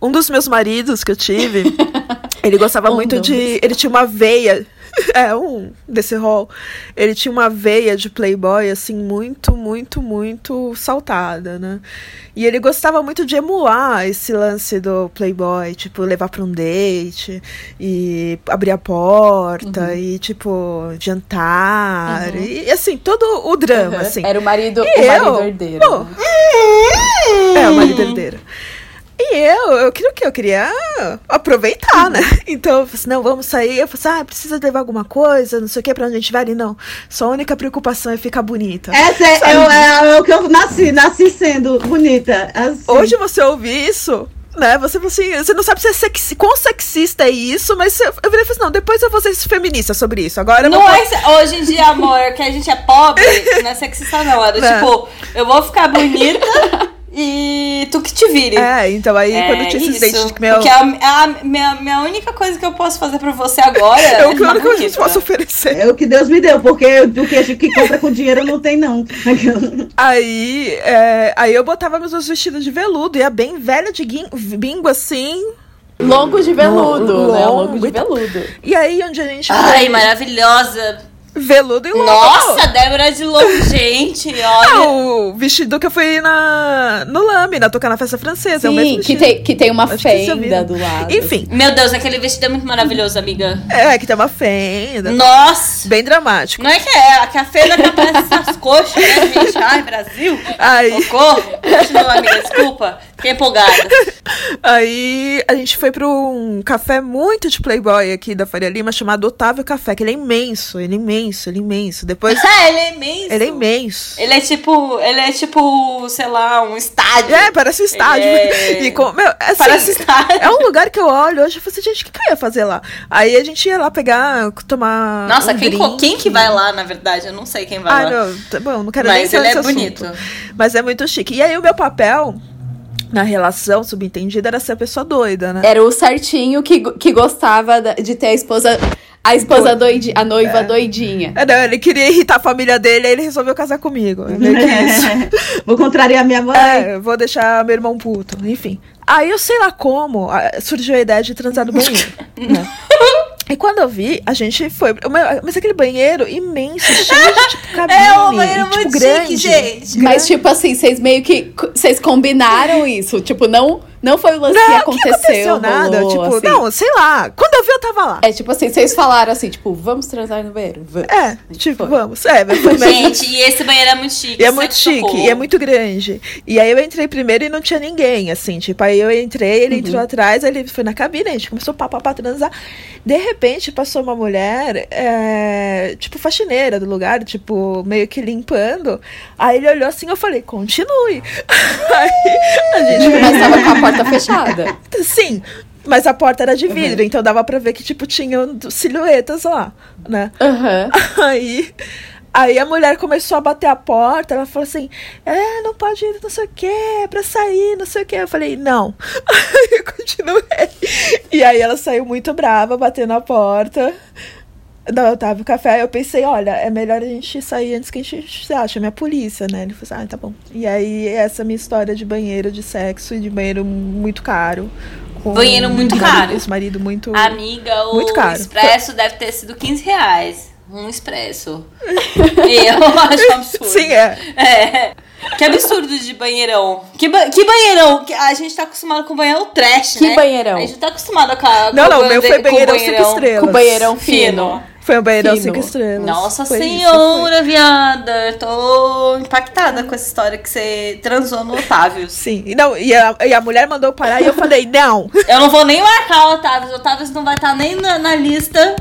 um dos meus maridos que eu tive, ele gostava Um muito dos. de. Ele tinha uma veia. É, um desse rol. Ele tinha uma veia de playboy, assim, muito, muito, muito saltada, né? E ele gostava muito de emular esse lance do playboy, tipo, levar pra um date, e abrir a porta, e, tipo, jantar, e, assim, todo o drama, assim. Era o marido, E o marido eu? herdeiro. Pô. né? É, uma herdeira. E eu, eu queria o quê? Eu queria aproveitar, né? Então eu falei assim, não, vamos sair. Eu falei assim, ah, precisa levar alguma coisa, não sei o que, pra onde a gente vai ali. Não, sua única preocupação é ficar bonita. Essa é, é o- é o que eu nasci, nasci sendo bonita. assim. Hoje você ouvir isso, né? Você assim, você não sabe se é sexi, quão sexista é isso, mas você- eu virei e falei assim, não, depois eu vou ser feminista sobre isso. Agora eu Não vou... é hoje em dia, amor, que a gente é pobre, não é sexista, não. Era Não. tipo, eu vou ficar bonita e tu que te vire. É, então aí É quando eu tinha esses dentes que meu... Porque a, a minha, minha única coisa que eu posso fazer pra você agora É é o que uma eu que eu bonita. posso oferecer. É o que Deus me deu, porque o que a gente que compra com dinheiro não tem, não. Aí, é, aí eu botava meus meus vestidos de veludo, ia bem velha de guin- bingo assim. Longo de veludo, Longo, né? Longo de veludo. E aí, onde a gente Ai, foi, maravilhosa. Veludo e longo. Nossa, Débora de longo, gente, Ah, olha. o vestido que eu fui na, no Lame, tocar na festa francesa. é o mesmo Sim, que vestido. tem, que tem uma Acho já fenda do lado. Enfim, Meu Deus, aquele vestido é muito maravilhoso, amiga. é que tem uma fenda. Nossa! Bem dramático. Não é que é, que a feira que aparece essas coxas, né, gente? Ai, Brasil! Aí, Socorro! Continua, amiga, desculpa. Empolgada. aí a gente foi pra um café muito de playboy aqui da Faria Lima, chamado Otávio Café, que ele é imenso, ele é imenso, ele é imenso. Depois, Ah, ele é imenso. ele é imenso. Ele é tipo, ele é tipo, sei lá, um estádio. É, parece um estádio. é- E com, meu, assim, Parece estádio. É um lugar que eu olho hoje e falo assim, gente, o que, que eu ia fazer lá? Aí a gente ia lá pegar, tomar. Nossa, um quem, drink. quem que vai lá, na verdade? Eu não sei quem vai Ah, lá. não, tá bom, não quero nem Mas entrar ele é nesse bonito. assunto. Mas é muito chique. E aí o meu papel na relação subentendida era ser a pessoa doida, né? Era o certinho que, que gostava de ter a esposa A esposa doidinha, a noiva doidinha. É, não, ele queria irritar a família dele, aí ele resolveu casar comigo. É meio que isso. Vou contrariar minha mãe. É, vou deixar meu irmão puto, enfim. Aí eu sei lá como surgiu a ideia de transar no banheiro. né? E quando eu vi, a gente foi. Mas aquele banheiro imenso, cheio de tipo cabine. É um banheiro tipo, muito grande. chique, gente. Mas, tipo assim, vocês meio que. Vocês combinaram isso. Tipo, não, não foi o lance que Não, aconteceu. que aconteceu nada. rolou, Tipo, assim. não, sei lá. Quando eu vi, eu tava lá. É tipo assim, vocês falaram assim, tipo, vamos transar no banheiro? Vamos. É, tipo, foi. vamos. É, mas foi mesmo. Gente, e esse banheiro é muito chique. E é muito sexo chique, socorro. e é muito grande. E aí eu entrei primeiro e não tinha ninguém, assim, tipo, aí eu entrei, ele entrou atrás, aí ele foi na cabine, a gente começou a pá, transar. De repente passou uma mulher, é, tipo, faxineira do lugar, tipo, meio que limpando. Aí ele olhou assim, eu falei, continue. aí a gente tava com a porta fechada. Sim, mas a porta era de vidro, então dava pra ver que, tipo, tinham silhuetas lá, né? Aham. Aí, aí a mulher começou a bater a porta, ela falou assim, é, não pode ir, não sei o que, é pra sair, não sei o que. Eu falei, não. Aí eu continuei. E aí ela saiu muito brava, batendo a porta. Da Otávio Café, eu pensei, olha, é melhor a gente sair antes que a gente acha, minha polícia, né? Ele falou assim, ah, tá bom. E aí, essa é minha história de banheiro de sexo e de banheiro muito caro. com Banheiro muito marido- caro. Esse marido muito. Amiga, o Muito caro. expresso deve ter sido 15 reais. Um expresso. Eu acho um absurdo. Sim, é. É. Que absurdo de banheirão. Que, ba- que banheirão? Que a gente tá acostumado com banheirão trash, Que né? banheirão? A gente tá acostumado com a. Não, com não, o o meu foi com banheirão cinco estrelas. Com banheirão Fino. fino. Foi um banheirão cinco estrelas. Nossa Foi isso, senhora, viada. Eu tô impactada com essa história que você transou no Otávio. Sim, e, não, e, a, e a mulher mandou parar e eu falei, não. Eu não vou nem marcar o Otávio. O Otávio não vai estar nem na, na lista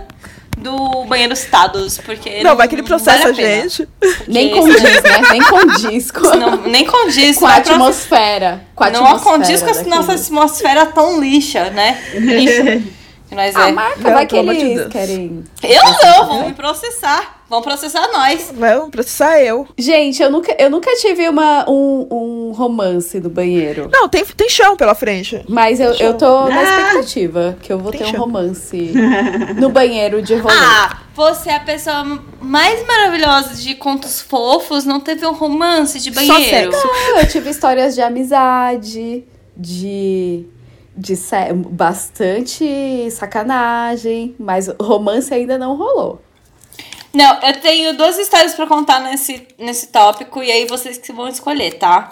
do banheiro citados, porque. Não, vai que ele processa vale a pena. gente. Nem condiz, né? Nem condiz com, Não, nem condiz com a atmosfera. Com a Não atmosfera condiz com a nossa atmosfera tão lixa, né? Enfim, Mas Ah, é. marca, Não, vai que de eles Deus. querem. Eu não, vão me processar. Vão processar nós. Vamos processar eu. Gente, eu nunca, eu nunca tive uma, um, um romance no banheiro. Não, tem, tem chão pela frente. Mas eu, eu tô na Ah! expectativa que eu vou Tem ter um chão. romance no banheiro de rolê. Ah, você é a pessoa mais maravilhosa de contos fofos, não teve um romance de Só banheiro. sexo. Não, eu tive histórias de amizade, de, de bastante sacanagem, mas romance ainda não rolou. Não, eu tenho duas histórias pra contar nesse, nesse tópico e aí vocês que vão escolher, tá?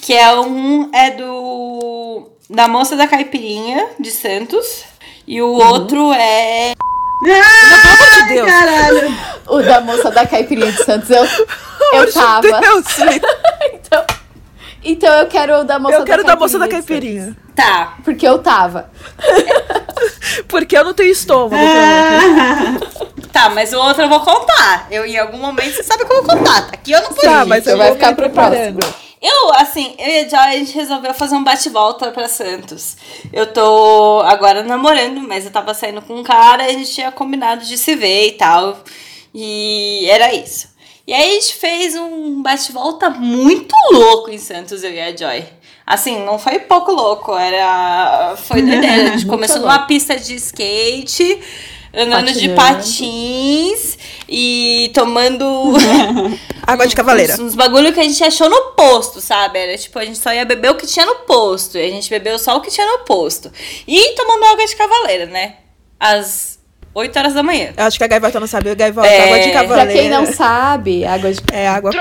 Que é um é do da moça da caipirinha de Santos e o outro é amor de Deus. Caralho. O da moça da caipirinha de Santos, eu, eu tava. Deus. Então, então eu quero o da moça Eu quero da da moça da caipirinha. tá. Porque eu tava. Porque eu não tenho estômago. Ah, Tá, mas o outro eu vou contar. Eu em algum momento você sabe vou contar. Tá aqui eu não podia. Tá, mas Você eu vai vou ficar pro preparando. Eu, assim, eu e a Joy, a gente resolveu fazer um bate-volta pra Santos. Eu tô agora namorando, mas eu tava saindo com um cara e a gente tinha combinado de se ver e tal. E era isso. E aí a gente fez um bate-volta muito louco em Santos, eu e a Joy. Assim, não foi pouco louco, era. Foi doideira. A gente começou numa pista de skate, andando de patins e tomando. Água de cavaleira. Uns, uns bagulho que a gente achou no posto, sabe? Era tipo, a gente só ia beber o que tinha no posto. E a gente bebeu só o que tinha no posto. E tomando água de cavaleira, né? Às 8 horas da manhã. Eu acho que a gaivota não sabe. A gaivota, É, água de Pra cavaleira. quem não sabe, água de É água.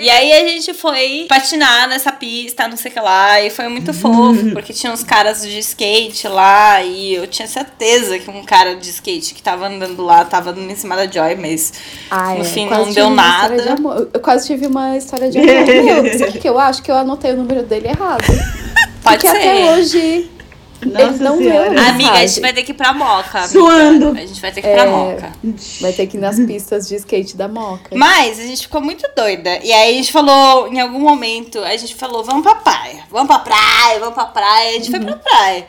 E aí a gente foi patinar nessa pista, não sei o que lá. E foi muito fofo, porque tinha uns caras de skate lá. E eu tinha certeza que um cara de skate que tava andando lá tava dando em cima da Joy, mas Ah, no é. fim não deu nada. de amor. Eu quase tive uma história de amor. Meu, sabe o que eu acho? Que eu anotei o número dele errado. Pode Porque ser. até hoje ele Nossa não Senhora. deu. Amiga, a gente vai ter que ir pra Moca. amiga. Suando. A gente vai ter que ir pra É. Moca. Vai ter que ir nas pistas de skate da Moca. Mas a gente ficou muito doida. E aí a gente falou, em algum momento, a gente falou, vamos pra praia. Vamos pra praia, vamos pra praia. A gente foi pra praia.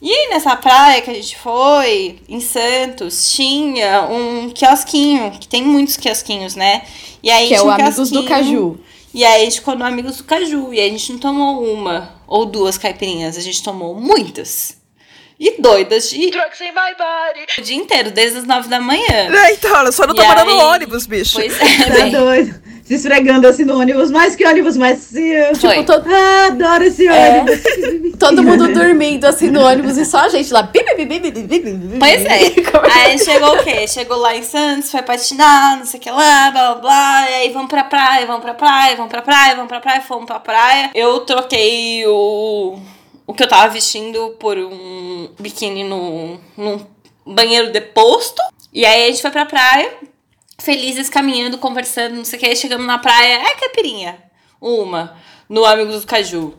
E aí nessa praia que a gente foi, em Santos, tinha um quiosquinho, que tem muitos quiosquinhos, né? E aí Que é o um Amigos do. Caju. E aí a gente ficou no Amigos do Caju. E aí a gente não tomou uma ou duas caipirinhas, a gente tomou muitas. e doidas de Drugs in my body. o dia inteiro, desde as nove da manhã. É, então, ela só não E tá morando no aí- ônibus, bicho. Pois é, Tá doido se esfregando assim no ônibus, mas que ônibus macio. Foi. Tipo, todo... ah, adoro esse é. ônibus. É. todo mundo dormindo assim no ônibus e só a gente lá. Pois é. Aí chegou o quê? Chegou lá em Santos, foi patinar, não sei o que lá, blá blá blá. E aí vamos pra praia, vamos pra praia, vamos pra praia, vamos pra praia, fomos pra praia. Eu troquei o. O que eu tava vestindo por um biquíni no, num banheiro deposto. E aí a gente foi pra praia felizes, caminhando, conversando, não sei o que. Chegamos na praia, é caipirinha. Uma, no Amigos do Caju.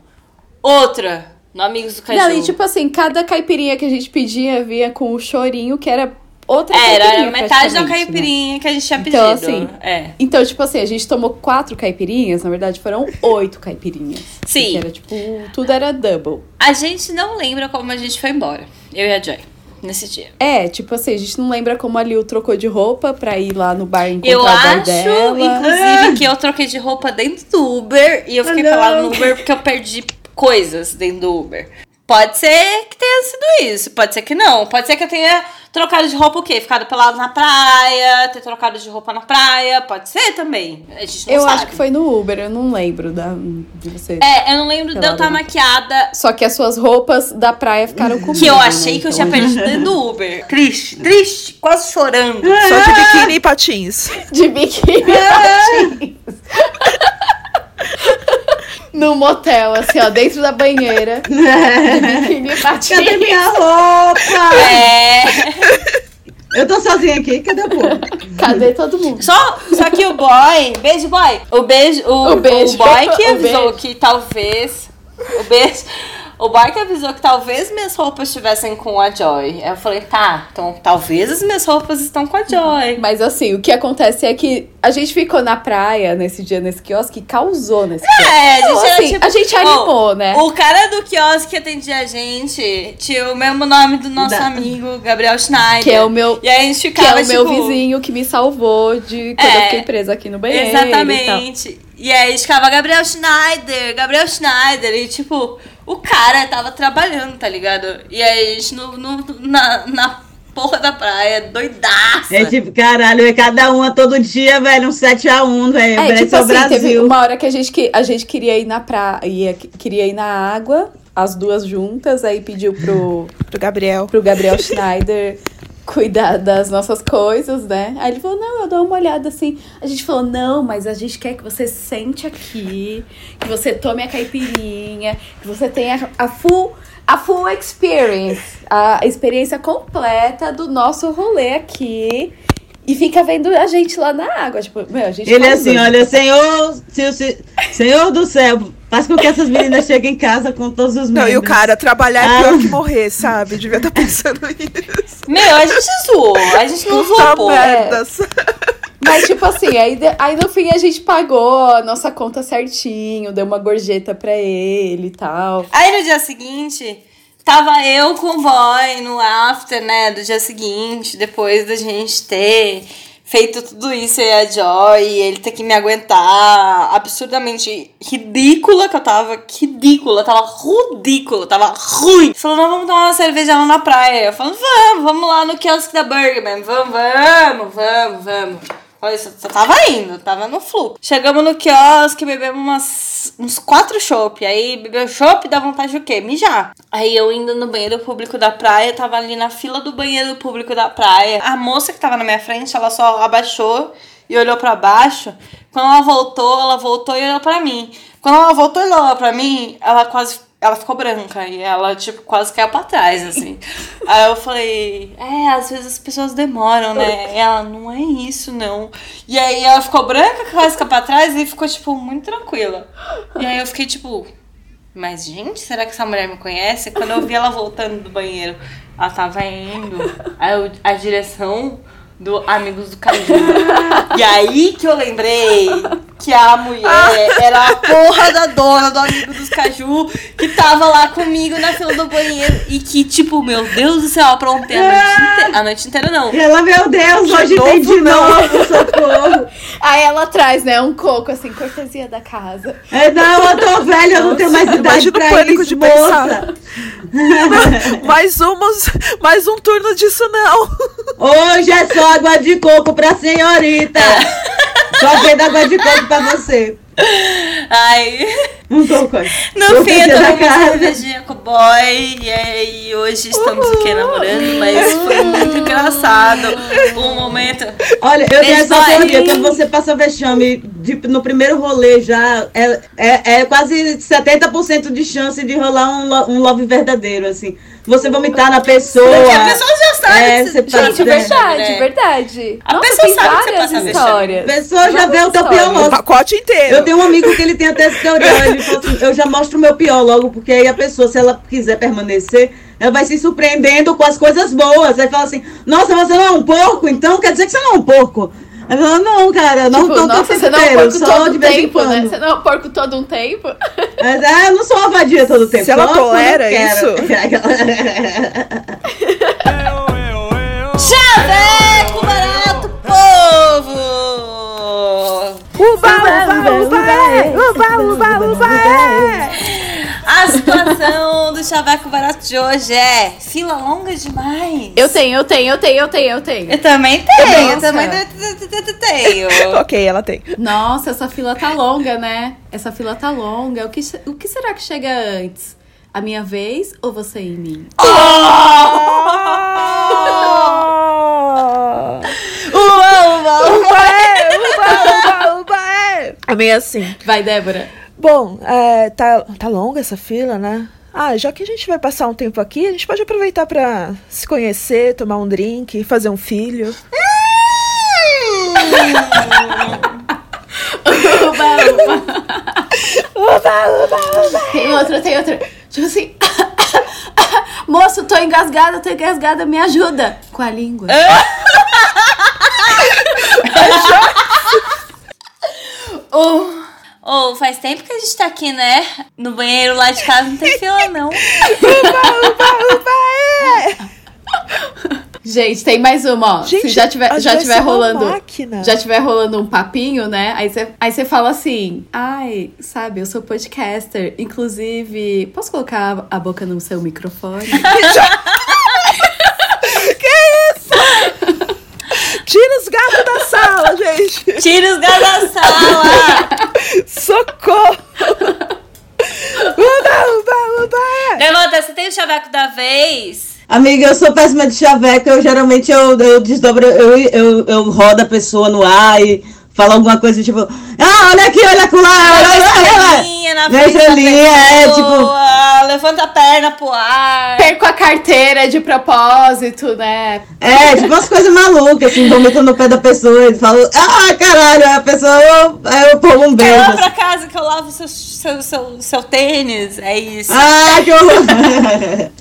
Outra, no Amigos do Caju. Não, e tipo assim, cada caipirinha que a gente pedia vinha com o chorinho, que era outra Era, caipirinha. era metade da né? caipirinha que a gente tinha pedido. Então, assim, é. Então, tipo assim, a gente tomou quatro caipirinhas, na verdade foram oito caipirinhas. Sim. Era tipo, tudo era double. A gente não lembra como a gente foi embora. Eu e a Joy. Nesse dia. É, tipo assim, a gente não lembra como a Lil trocou de roupa pra ir lá no bar encontrar Eu o bar acho, dela. inclusive, que eu troquei de roupa dentro do Uber e eu fiquei Ah, pelada no Uber porque eu perdi coisas dentro do Uber. Pode ser que tenha sido isso, pode ser que não. Pode ser que eu tenha trocado de roupa o quê? Ficado pelado na praia, ter trocado de roupa na praia. Pode ser também. A gente não Eu sabe. acho que foi no Uber, eu não lembro da, de você. É, eu não lembro de eu estar maquiada Só que as suas roupas da praia ficaram comigo. que eu né? achei que eu Então, tinha perdido dentro do Uber. Triste, triste, quase chorando. Só de biquíni e patins. De biquíni É. patins. No motel, assim, ó, dentro da banheira. Biquíni patins. Cadê minha roupa? É. Eu tô sozinha aqui, cadê o povo? Cadê todo mundo? Só, só que o boy, beijo boy, o beijo, o, O beijo. o boy que O avisou beijo. que talvez, o beijo, o boy que avisou que talvez minhas roupas estivessem com a Joy. Aí eu falei, tá, então talvez as minhas roupas estão com a Joy. Mas assim, o que acontece é que a gente ficou na praia nesse dia nesse quiosque e causou nesse quiosque. É, a gente, assim, tipo- a gente Ó, animou, né? O cara do quiosque que atendia a gente tinha o mesmo nome do nosso Da- amigo, Gabriel Schneider. Que é o meu, E aí a gente que ficava, é o meu tipo, vizinho que me salvou de quando É, eu fiquei presa aqui no banheiro. E tal. Exatamente. E, aí a gente ficava Gabriel Schneider, Gabriel Schneider. E tipo, o cara tava trabalhando, tá ligado? E aí a gente no, no- na, na porra da praia, doidaça. É tipo, caralho, é cada uma todo dia, velho, um 7x1, velho. É, Parece tipo o assim, teve Brasil. uma hora que a gente, que, a gente queria ir na praia, queria ir na água, as duas juntas, aí pediu pro, Do Gabriel. pro Gabriel Schneider cuidar das nossas coisas, né? Aí ele falou, não, eu dou uma olhada assim. A gente falou, não, mas a gente quer que você sente aqui, que você tome a caipirinha, que você tenha a full, a full experience, a experiência completa do nosso rolê aqui. E fica vendo a gente lá na água. Tipo, meu, a gente Ele é assim, olha, Senhor, se- se- Senhor do céu, faz com que essas meninas cheguem em casa com todos os Não, membros. e o cara, trabalhar é Ah. pior que morrer, sabe? Devia estar pensando nisso. Meu, a gente zoou. A gente não zoou, pô. merda. Mas, tipo assim, aí, aí no fim a gente pagou a nossa conta certinho, deu uma gorjeta pra ele e tal. Aí no dia seguinte, tava eu com o boy no after, né, do dia seguinte, depois da gente ter feito tudo isso e a Joy, ele ter que me aguentar absurdamente ridícula, que eu tava ridícula, tava ridícula, tava ruim. Falou, não, vamos tomar uma cerveja lá na praia. Eu falei, vamos, vamos lá no quiosque da Burgerman, vamos, vamos, vamos, vamos. Olha, só, só tava indo, tava no fluxo. Chegamos no quiosque, bebemos umas, uns quatro chopp. Aí bebeu chopp, dá vontade de o quê? Mijar. Aí eu indo no banheiro público da praia, tava ali na fila do banheiro público da praia. A moça que tava na minha frente, ela só abaixou e olhou pra baixo. Quando ela voltou, ela voltou e olhou pra mim. Quando ela voltou e olhou pra mim, ela quase ela ficou branca e ela, tipo, quase caiu pra trás, assim. Aí eu falei, é, às vezes as pessoas demoram, né? E ela, não é isso, não. E aí ela ficou branca, quase caiu pra trás e ficou, tipo, muito tranquila. E aí eu fiquei, tipo, mas, gente, será que essa mulher me conhece? Quando eu vi ela voltando do banheiro, ela tava indo a, a direção do Amigos do Caju. E aí que eu lembrei que a mulher era a porra da dona do Amigo dos Caju que tava lá comigo na fila do banheiro e que, tipo, meu Deus do céu, aprontei a noite inteira. A noite inteira não. E ela, meu Deus, hoje novo, tem de não. novo, socorro. Aí ela traz, né, um coco, assim, cortesia da casa. É, não, eu tô velha, eu não tenho mais idade pra pânico isso, de moça. pensar. mais, umas, mais um turno disso não. Hoje é só água de coco pra senhorita. Só vendo água de coco pra você. Ai. Um coco. No Eu fim, eu tomei uma cervejinha com o boy. E aí, hoje estamos aqui namorando, mas foi muito engraçado. Um momento. Olha, eu tenho essa teoria. Quando você passa vexame de- no primeiro rolê já, é, é, é quase 70% de chance de rolar um, um love verdadeiro, assim. Você vomitar na pessoa. Porque a pessoa já sabe É, você passa- Gente, é. verdade, né? verdade. A Nossa, pessoa tem sabe que você várias passa histórias. A pessoa já vê o teu pior Várias O logo. pacote inteiro. Eu tenho um amigo que ele tem até essa teoria. Ele falou assim, eu já mostro o meu pior logo, porque aí a pessoa, se ela quiser permanecer, ela vai se surpreendendo com as coisas boas. Aí fala assim, nossa, você não é um porco? Então quer dizer que você não é um porco. Ela não, cara, não tipo, tô nossa, o tempo você não é um porco todo de um tempo, né? Você não é um porco todo um tempo. Mas é, eu não sou uma vadia todo o tempo. Se ela eu tolera quero. Chaveco barato, povo! Uba, uba, uba, é. Uba, uba, uba, é. A situação do chaveco barato de hoje é fila longa demais. Eu tenho, eu tenho, eu tenho, eu tenho, eu tenho. Eu também tenho, eu também te- te- te- te- tenho. Ok, ela tem. Nossa, essa fila tá longa, né? Essa fila tá longa. O que, o que será que chega antes? A minha vez ou você em mim? Ah! Uau, uau. Uba, é, uba, uba, uba, é. É meio assim. Vai, Débora. Bom, é, tá, tá longa essa fila, né? Ah, já que a gente vai passar um tempo aqui, a gente pode aproveitar pra se conhecer, tomar um drink, fazer um filho. Uba, uba. Tem outra, tem outra. Tipo assim. Moço, tô engasgada, tô engasgada, me ajuda. Com a língua. Oh, oh, faz tempo que a gente tá aqui, né? No banheiro lá de casa não tem fila, não. Gente, tem mais uma, ó. Gente, Se já tiver, já tiver uma rolando. máquina. Já tiver rolando um papinho, né? Aí você aí você fala assim: ai, sabe, eu sou podcaster. Inclusive, posso colocar a boca no seu microfone? Tira os gatos da sala, gente! Tira os gatos da sala. Socorro! Uba, uba, uba. Levanta, você tem o chaveco da vez? Amiga, eu sou péssima de chaveco, eu geralmente eu, eu desdobro, eu, eu, eu rodo a pessoa no ar e falo alguma coisa tipo, ah, olha aqui, olha lá, olha lá, olha lá. Estrelinha na frente estrelinha, é, pessoa, Levanta a perna pro ar. Perco a carteira de propósito, né? É, tipo umas coisas malucas, assim, vomito no pé da pessoa e falo, ah, caralho, a pessoa, eu, eu pulo um beijo. Vai lá assim. pra casa que eu lavo seu, seu, seu, seu tênis. É isso. Ah, que horror.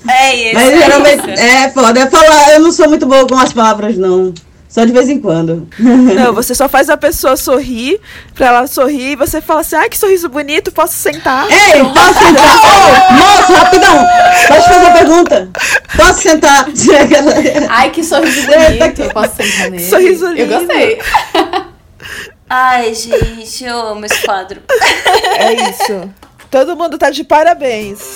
é isso. Mas é geralmente, isso. é foda, é falar, eu não sou muito boa com as palavras, não. Só de vez em quando. Não, você só faz a pessoa sorrir, pra ela sorrir, e você fala assim, ai, que sorriso bonito, posso sentar? Ei, posso sentar? Ô, moço, rapidão! Pode fazer a pergunta? Posso sentar? Ai, que sorriso bonito. Eu posso sentar nele? Sorriso Eu lindo. gostei. Ai, gente, eu amo esse quadro. É isso. Todo mundo tá de parabéns.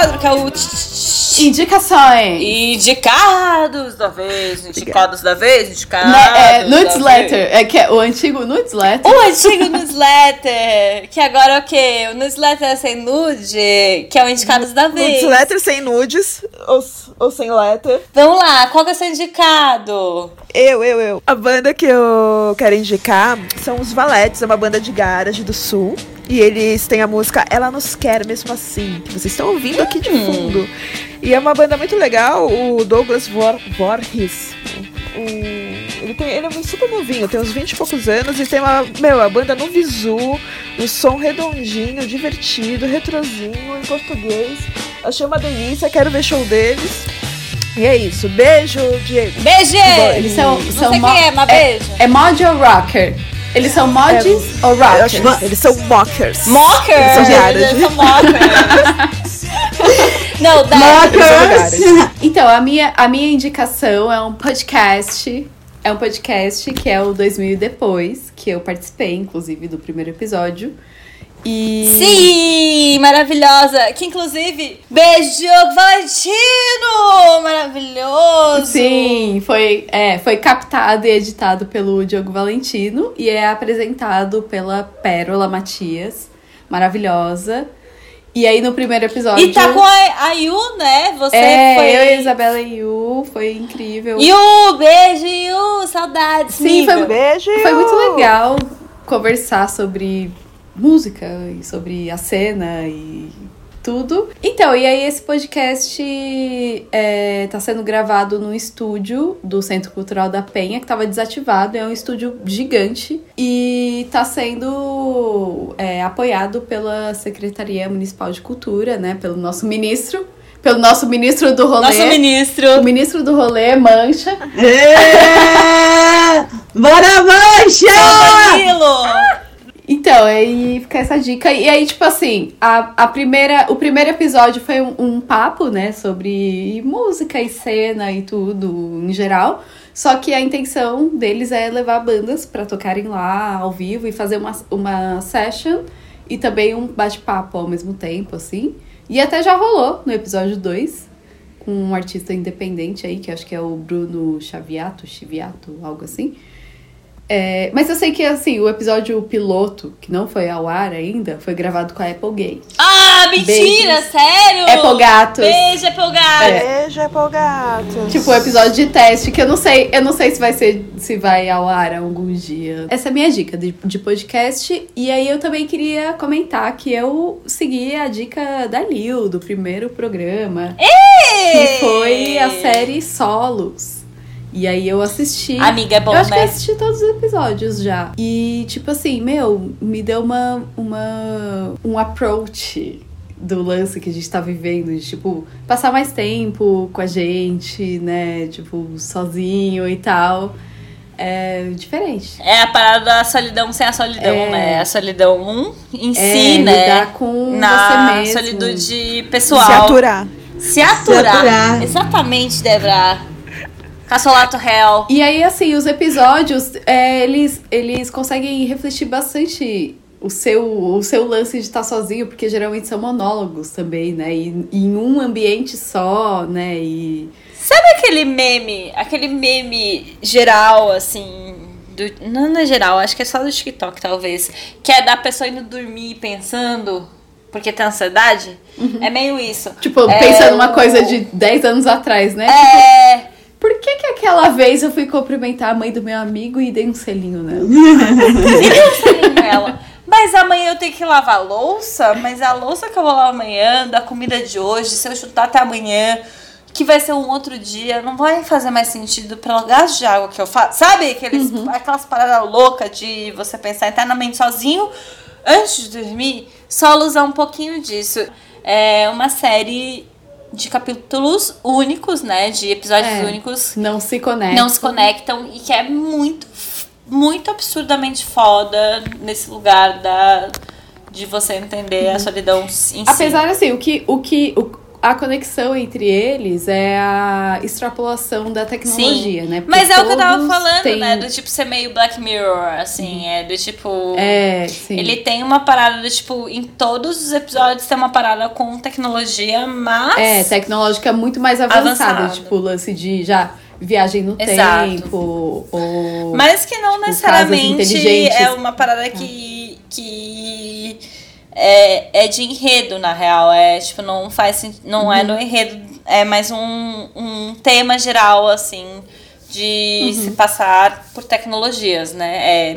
Quadro, que é o Indicações. Indicados da vez, indicados da vez, indicados. Né, é, newsletter. É que é o antigo newsletter. O antigo newsletter, que agora é o quê? O newsletter sem nude, que é o indicados da vez. Newsletter sem nudes, ou, ou sem letter. Vamos lá, qual que é o seu indicado? Eu, eu, eu. A banda que eu quero indicar são os Valetes, é uma banda de garage do sul. E eles têm a música Ela Nos Quer Mesmo Assim, que vocês estão ouvindo aqui de fundo. E é uma banda muito legal, o Douglas Vor. O, ele, tem, ele é super novinho, tem uns 20 e poucos anos e tem uma, meu, a banda no visu, um som redondinho, divertido, retrozinho, em português. Achei uma delícia, quero ver show deles. E é isso, beijo, Diego. Beijo! Eles são, Não são sei mo- quem é, mas beijo. É mod ou rocker? Eles são mods ou Eu rockers? acho eles são mockers. Mockers! Eles são. Eles são mockers. Não, são Mockers! Então, a minha, a minha indicação é um podcast É um podcast que é o 2000 e Depois, que eu participei, inclusive, do primeiro episódio. E. Sim, maravilhosa. Que inclusive, beijo Valentino! Maravilhoso! Sim, foi, é, foi captado e editado pelo Diogo Valentino e é apresentado pela Pérola Matias, maravilhosa. E aí no primeiro episódio. E tá com a, a Yu, né? Você é, foi. eu e a Isabela Yu, foi incrível. Yu, beijo, Yu, saudades. Sim, amiga. foi, Beijo! foi muito legal conversar sobre música e sobre a cena e tudo. Então, e aí esse podcast é, tá sendo gravado no estúdio do Centro Cultural da Penha, que tava desativado. É um estúdio gigante e tá sendo é, apoiado pela Secretaria Municipal de Cultura, né? Pelo nosso ministro. Pelo nosso ministro do rolê. Nosso ministro. O ministro do rolê, Mancha. É! Bora, mancha! Danilo! Então, aí fica essa dica. E aí, tipo assim, a, a primeira, o primeiro episódio foi um, um papo, né, sobre música e cena e tudo em geral. Só que a intenção deles é levar bandas pra tocarem lá ao vivo e fazer uma, uma session e também um bate-papo ao mesmo tempo, assim. E até já rolou no episódio 2, com um artista independente aí, que acho que é o Bruno Chaviato, Chiviato, algo assim. É, mas eu sei que, assim, o episódio piloto, que não foi ao ar ainda, foi gravado com a Apple Gay. Ah, mentira, Beijos. sério? Apple Gatos. Beijo, Apple Gatos. Beijo, Apple Gatos. Tipo, o episódio de teste, que eu não sei, eu não sei se vai ser, se vai ao ar algum dia. Essa é a minha dica de, de podcast. E aí eu também queria comentar que eu segui a dica da Lil, do primeiro programa. Que foi a série Solos. E aí eu assisti. Amiga, é bom, eu acho que né? eu assisti todos os episódios já. E, tipo assim, meu, me deu uma, uma um approach do lance que a gente tá vivendo, de, tipo, passar mais tempo com a gente, né? Tipo, sozinho e tal. É diferente. É a parada da solidão sem a solidão, É. né? A solidão um, em É, si, né? lidar com Na você mesmo. solitude pessoal. Se aturar. Se aturar. aturar. Exatamente, Debra. Cassolato réu. E aí, assim, os episódios, é, eles, eles conseguem refletir bastante o seu, o seu lance de estar sozinho, porque geralmente são monólogos também, né? E, e em um ambiente só, né? E. Sabe aquele meme, aquele meme geral, assim. Do, não, não é geral, acho que é só do TikTok, talvez. Que é da pessoa indo dormir pensando, porque tem ansiedade. É meio isso. Tipo, É, pensando uma o- coisa de 10 anos atrás, né? É. Por que que aquela vez eu fui cumprimentar a mãe do meu amigo e dei um selinho nela? selinho nela. Mas amanhã eu tenho que lavar a louça, mas a louça que eu vou lavar amanhã, da comida de hoje, se eu chutar até amanhã, que vai ser um outro dia, não vai fazer mais sentido pelo gasto de água que eu faço. Sabe aqueles, aquelas paradas loucas de você pensar internamente sozinho antes de dormir? Só usar um pouquinho disso. É uma série de capítulos únicos, né? De episódios É. únicos Não se conecta. não se conectam e que é muito, muito absurdamente foda nesse lugar da de você entender a solidão em si. Apesar, assim, o que. O que o- a conexão entre eles é a extrapolação da tecnologia, né? Porque Mas é o que eu tava falando, têm- né? Do tipo ser meio Black Mirror, assim, é do tipo. É, sim. Ele tem uma parada do tipo, em todos os episódios tem uma parada com tecnologia, mas. É, tecnológica muito mais avançada. Avançado. Tipo, o lance de já viagem no Exato. tempo. Ou. Mas que não Tipo, necessariamente é uma parada que, que é, é de enredo, na real. É tipo, não faz não Uhum. é no enredo, é mais um, um tema geral, assim, de Uhum. se passar por tecnologias, né? É,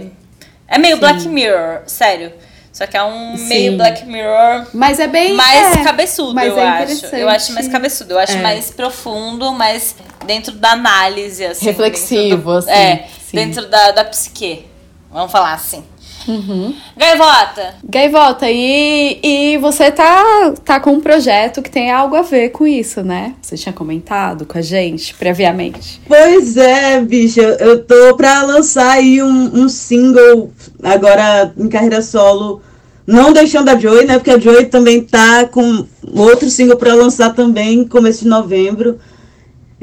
é meio Sim. Black Mirror, sério. Só que é um Sim. meio Black Mirror Mas é bem. mais é, cabeçudo, eu é acho. Eu acho mais cabeçudo, eu acho É. mais profundo, mais dentro da análise, assim. Reflexivo, do- assim, É, sim. dentro da, da psique. Vamos falar assim. Uhum. Gaivota! Gaivota, e, e você tá, tá com um projeto que tem algo a ver com isso, né? Você tinha comentado com a gente previamente. Pois é, bicha, eu tô pra lançar aí um, um single agora em carreira solo, não deixando a Joy, né? Porque a Joy também tá com outro single pra lançar também, começo de novembro.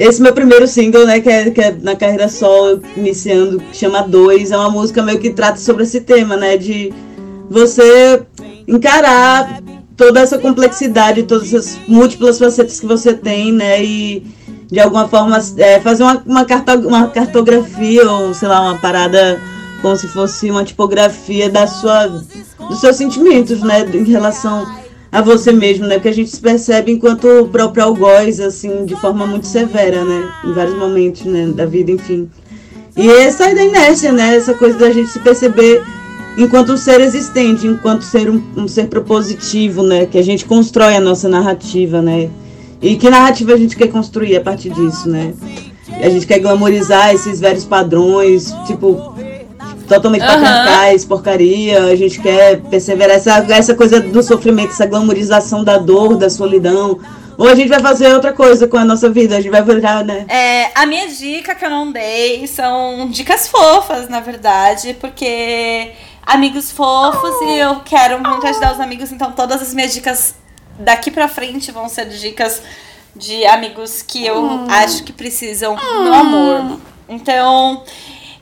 Esse meu primeiro single, né, que é, que é na carreira solo, iniciando, que chama Dois, é uma música meio que trata sobre esse tema, né, de você encarar toda essa complexidade, todas essas múltiplas facetas que você tem, né, e de alguma forma é, fazer uma, uma, uma cartografia ou, sei lá, uma parada como se fosse uma tipografia da sua, dos seus sentimentos, né, em relação a você mesmo, né? Porque a gente se percebe enquanto próprio algoz, assim, de forma muito severa, né? Em vários momentos, né? Da vida, enfim. E essa é da inércia, né? Essa coisa da gente se perceber enquanto um ser existente, enquanto ser um, um ser propositivo, né? Que a gente constrói a nossa narrativa, né? E que narrativa a gente quer construir a partir disso, né? A gente quer glamorizar esses velhos padrões, tipo, totalmente Aham. patriarcais, porcaria. A gente quer perseverar essa, essa coisa do sofrimento, essa glamorização da dor, da solidão. Ou a gente vai fazer outra coisa com a nossa vida, a gente vai virar, né? É, a minha dica que eu não dei são dicas fofas, na verdade, porque amigos fofos e eu quero muito ajudar os amigos, então todas as minhas dicas daqui pra frente vão ser dicas de amigos que eu acho que precisam no amor. Então,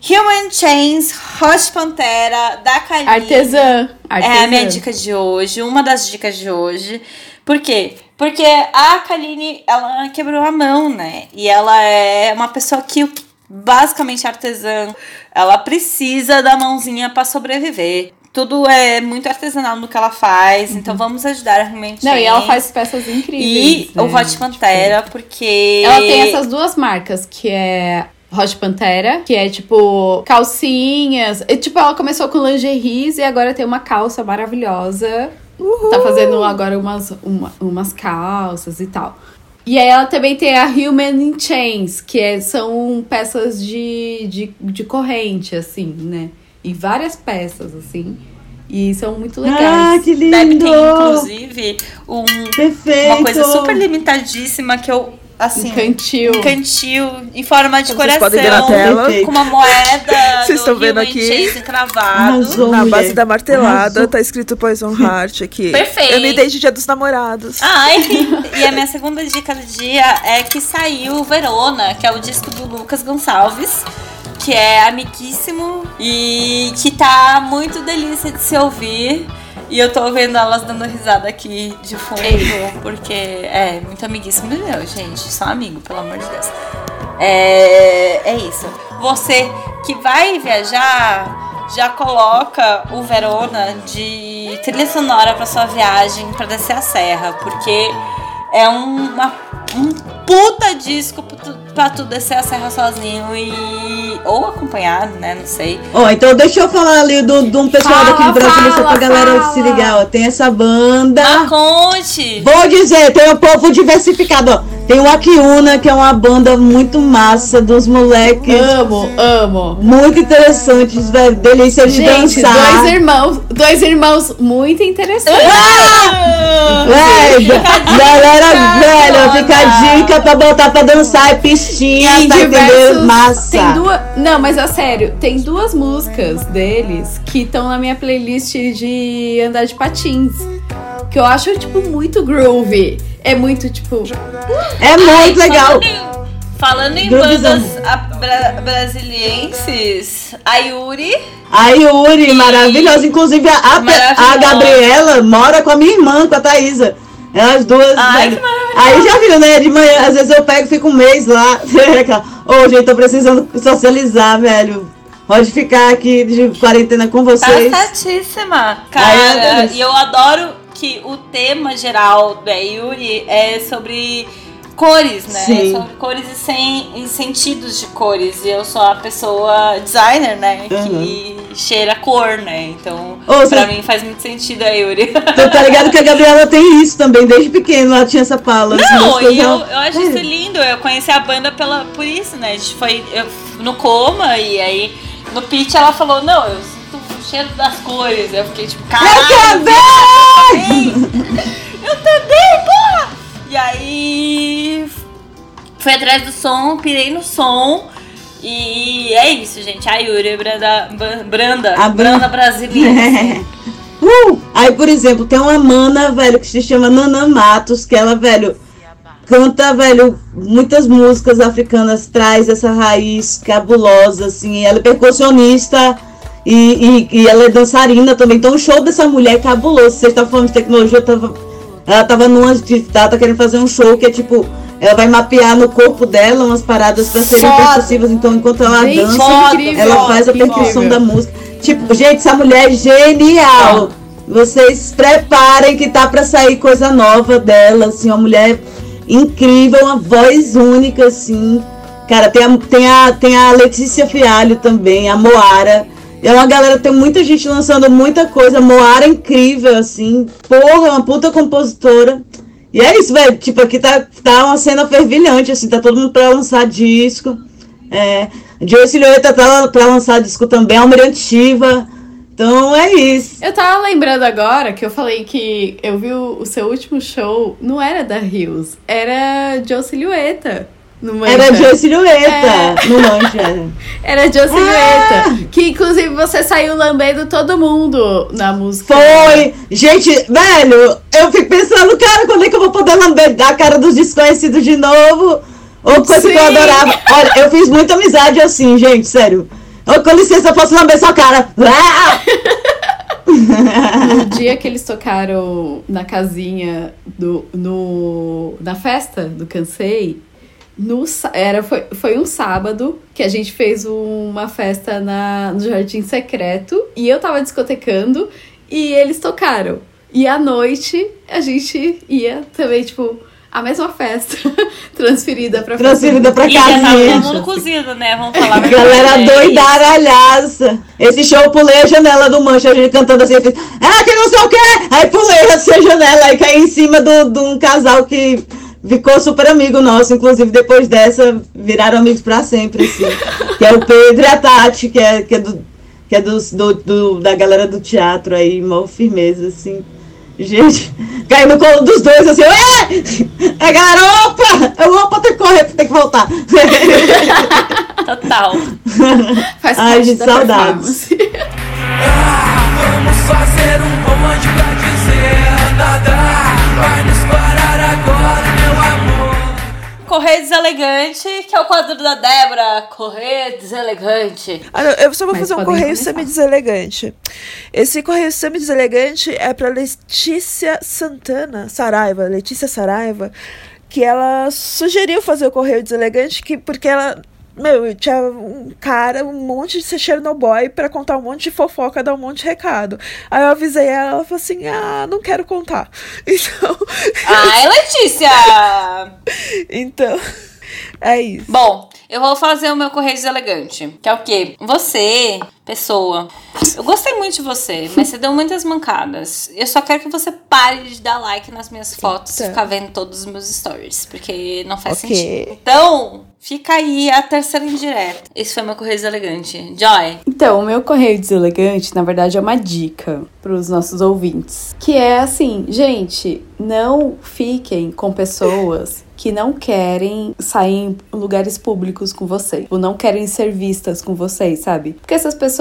Human Chains, Hot Pantera, da Kylie. Artesã. Artesã. É a minha dica de hoje, uma das dicas de hoje. Por quê? Porque a Kaline, ela quebrou a mão, né? E ela é uma pessoa que basicamente artesã. Ela precisa da mãozinha pra sobreviver. Tudo é muito artesanal no que ela faz, então vamos ajudar realmente. Não, e ela faz peças incríveis. E né? o Hot Pantera, porque. Ela tem essas duas marcas, que é Hot Pantera, que é tipo calcinhas. E, tipo, ela começou com lingeries e agora tem uma calça maravilhosa. Tá fazendo agora umas, uma- umas calças e tal. E aí ela também tem a Human in Chains, que é- são peças de, de, de corrente, assim, né? E várias peças, assim. E são muito legais. Ah, que Deve lindo! ter, inclusive, um, uma coisa super limitadíssima que eu, assim, Um cantil. um cantil em forma de Como vocês coração. podem ver na tela. Com uma moeda Vocês estão vendo aqui? Encravado. Na base da martelada, Arrasou. tá escrito Poison Heart aqui. Perfeito. Eu me dei de dia dos namorados. Ai, e a minha segunda dica do dia é que saiu Verona, que é o disco do Lucas Gonçalves, que é amiguíssimo e que tá muito delícia de se ouvir. E eu tô vendo elas dando risada aqui de fundo, porque é muito amiguíssimo meu, gente. Só amigo, pelo amor de Deus. É, é isso. Você que vai viajar, já coloca o Verona de trilha sonora pra sua viagem pra descer a serra, porque é uma, um puta disco pra tu, descer a serra sozinho e. ou acompanhado, né? Não sei. Ó, então deixa eu falar ali do, de um pessoal Fala, daqui do Brasil, só fala, pra galera fala. se ligar, ó. Tem essa banda. Ah, conte! Vou dizer, tem o povo diversificado, ó. Tem o Akiuna, que é uma banda muito massa, dos moleques. Amo, amo. Muito interessantes, velho. Delícia de Gente, dançar. dois irmãos, dois irmãos muito interessantes. Velho, galera, velho, fica a dica pra botar pra dançar, é pistinha, tá diversos- Massa. Tem duas. Não, mas é sério, tem duas músicas deles que estão na minha playlist de andar de patins. Que eu acho, tipo, muito groovy. É muito, tipo. É muito legal. Falando em, falando em Groovizão. bandas a- bra- brasilienses, a Yuri. A Yuri, maravilhosa. Inclusive, a, a, a Gabriela mora com a minha irmã, com a Thaísa. Elas duas. Ai, maravilhosa. Aí já viu, né? De manhã, às vezes eu pego e fico um mês lá. Ô, gente, tô precisando socializar, velho. Pode ficar aqui de quarentena com Tá vocês. certíssima, Ai, cara. Deus. e eu adoro que o tema geral da Yuri é sobre cores, né? Sim. Sobre cores e, sem, e sentidos de cores. E eu sou a pessoa designer, né? Que cheira cor, né? Então, Ô, pra mim faz muito sentido a Yuri. Tu tá ligado que a Gabriela tem isso também, desde pequeno. Ela tinha essa pala. assim, Não, e eu, eu acho isso lindo. Eu conheci a banda pela, por isso, né? A gente foi eu, no coma e aí no pitch ela falou: Não, eu sinto o cheiro das cores. Eu fiquei tipo, caralho! também! Eu também, porra! E aí fui atrás do som, pirei no som. E é isso, gente. A Yuri, Branda, Branda, A Bran- Branda brasileira. Uh! Aí, por exemplo, tem uma mana, velho, que se chama Nana Matos, que ela, velho, canta, velho, muitas músicas africanas, traz essa raiz cabulosa, assim. Ela é percussionista e, e, e ela é dançarina também. Então o show dessa mulher é cabuloso. Você está falando de tecnologia, eu tava, ela tava numa de ela tá querendo fazer um show que é tipo. Ela vai mapear no corpo dela umas paradas pra serem Foda. percussivas. Então, enquanto ela Gente, dança, foda, ela faz a percussão da música. Tipo, gente, essa mulher é genial. Vocês preparem que tá pra sair coisa nova dela, assim, uma mulher incrível, uma voz única, assim. Cara, tem a, tem a, tem a Letícia Fialho também, a Moara. É uma galera, tem muita gente lançando muita coisa. Moara é incrível, assim. Porra, é uma puta compositora. E é isso, velho. Tipo, aqui tá, tá uma cena fervilhante, assim. Tá todo mundo pra lançar disco. É, Joe Silhueta tá pra lançar disco também. Almirante Shiva. Então é isso. Eu tava lembrando agora que eu falei que eu vi o, o seu último show, não era da Rios, era Joe Silhueta. Era Joe Silhueta. É. No Mancha. Era Joe Ah! Silhueta. Que inclusive você saiu lambendo todo mundo na música. Foi! Gente, velho, eu fico pensando, cara, quando é que eu vou poder lamber a cara dos desconhecidos de novo? Ou coisa Sim. que eu adorava. Olha, eu fiz muita amizade assim, gente, sério. Ô, com licença, eu posso lamber sua cara. Ah! No dia que eles tocaram na casinha do. No, na festa do Cansei. No, era, foi, foi um sábado que a gente fez uma festa na, no Jardim Secreto e eu tava discotecando e eles tocaram. E à noite a gente ia também, tipo, a mesma festa transferida pra Transferida do- pra E já tava casinha. todo mundo cozido, né? Vamos falar Galera é doidaralhaça. Esse show eu pulei a janela do mancha, a gente cantando assim, eu fiz, ah, que não sei o quê! Aí pulei assim a janela e caí em cima do- de um casal que ficou super amigo nosso, inclusive depois dessa viraram amigos pra sempre, assim. que é o Pedro e a Tati, que é, que é, do, que é dos- do, do- da galera do teatro aí, mó firmeza, assim. Gente, caí no colo dos dois assim, é! É galera, opa! Eu, opa, tem que correr, tem que voltar. Total. Faz Ai, parte gente, da saudades. performance. Vamos fazer um comando pra dizer nada Vai nos Correio Deselegante, que é o quadro da Débora. Correio Deselegante. Ah, não, eu só vou Mas fazer um correio semi-deselegante. Esse correio semi-deselegante é pra Letícia Santana, Saraiva, Letícia Saraiva, que ela sugeriu fazer o correio deselegante que, porque ela. Meu, tinha um cara, um monte de ser Chernobyl pra contar um monte de fofoca, dar um monte de recado. Aí eu avisei ela, ela falou assim: ah, não quero contar. Então. Ai, Letícia! então. É isso. Bom, eu vou fazer o meu correio deselegante. Que é o quê? Você, pessoa. Eu gostei muito de você, mas você deu muitas mancadas. Eu só quero que você pare de dar like nas minhas fotos e Eita. ficar vendo todos os meus stories. Porque não faz Ok. sentido. Então, fica aí a terceira indireta. Esse foi meu correio deselegante. Joy. Então, o meu correio deselegante, na verdade, é uma dica para os nossos ouvintes. Que é assim, gente, não fiquem com pessoas que não querem sair em lugares públicos com vocês. Ou não querem ser vistas com vocês, sabe? Porque essas pessoas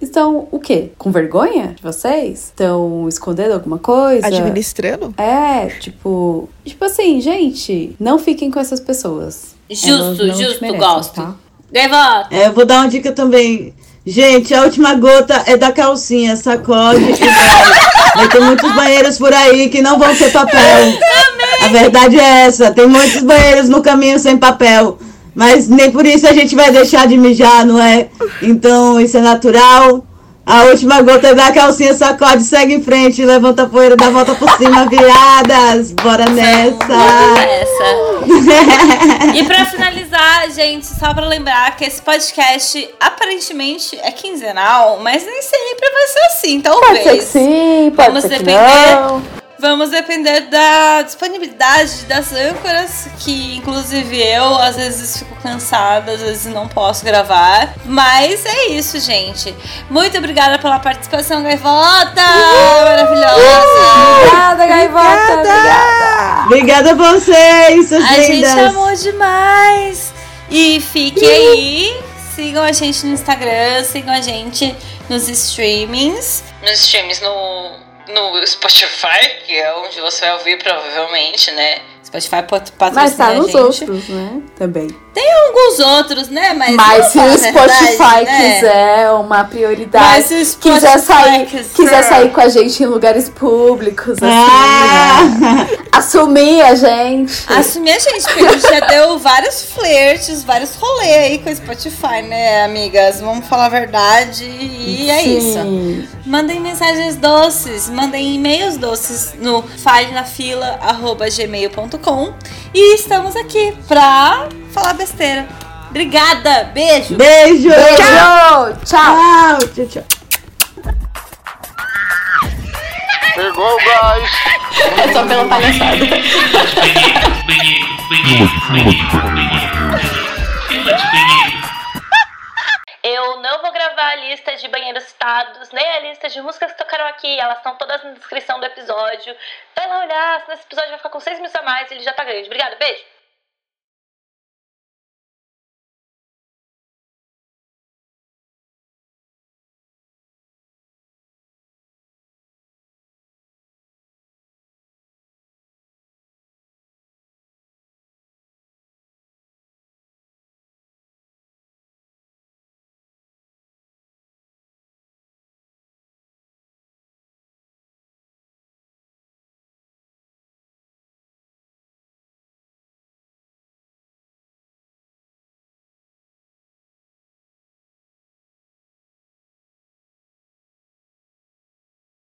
estão, o quê? Com vergonha de vocês? Estão escondendo alguma coisa? Administrando? É, tipo... Tipo assim, gente, não fiquem com essas pessoas. Justo, justo, merecem, gosto. tá? Gaivota. É, eu vou dar uma dica também. Gente, a última gota é da calcinha, sacode e vai. Vai ter muitos banheiros por aí que não vão ter papel. A verdade é essa, tem muitos banheiros no caminho sem papel. Mas nem por isso a gente vai deixar de mijar, não é? Então isso é natural. A última gota é da calcinha, sacode, segue em frente, levanta a poeira, dá a volta por cima, viadas. Bora nessa. Essa. E pra finalizar, gente, só pra lembrar que esse podcast aparentemente é quinzenal, mas nem sempre vai ser assim, talvez. sim, Vamos depender. Vamos depender da disponibilidade das âncoras, que inclusive eu às vezes fico cansada, às vezes não posso gravar. Mas é isso, gente. Muito obrigada pela participação, Gaivota! Maravilhosa! Obrigada, Gaivota. Obrigada. Obrigada a vocês, suas A gente lindas. amou demais! E fiquem aí, sigam a gente no Instagram, sigam a gente nos streamings. Nos streamings no, no Spotify, que é onde você vai ouvir provavelmente, né? Spotify pat- patrocina Mas tá nos outros, né? Também. Tem alguns outros, né? Mas, Mas se o Spotify verdade, né? quiser uma prioridade, Mas se o Spotify quiser sair, quiser- quiser sair com a gente em lugares públicos, assim, Ah! né? assumir a gente. Assumir a gente, porque a gente já deu vários flertes, vários rolês aí com o Spotify, né, amigas? Vamos falar a verdade e é isso. Sim. Mandem mensagens doces, mandem e-mails doces no falenafila.gmail.com e estamos aqui pra falar besteira. Obrigada, beijo! Beijo! Beijo! Tchau! Tchau! Tchau, tchau. Pegou o gás. É só pela palhaçada. Eu não vou gravar a lista de banheiros citados, nem a lista de músicas que tocaram aqui. Elas estão todas na descrição do episódio. Vai lá olhar, senão esse episódio vai ficar com 6 minutos a mais e ele já tá grande. Obrigada, beijo!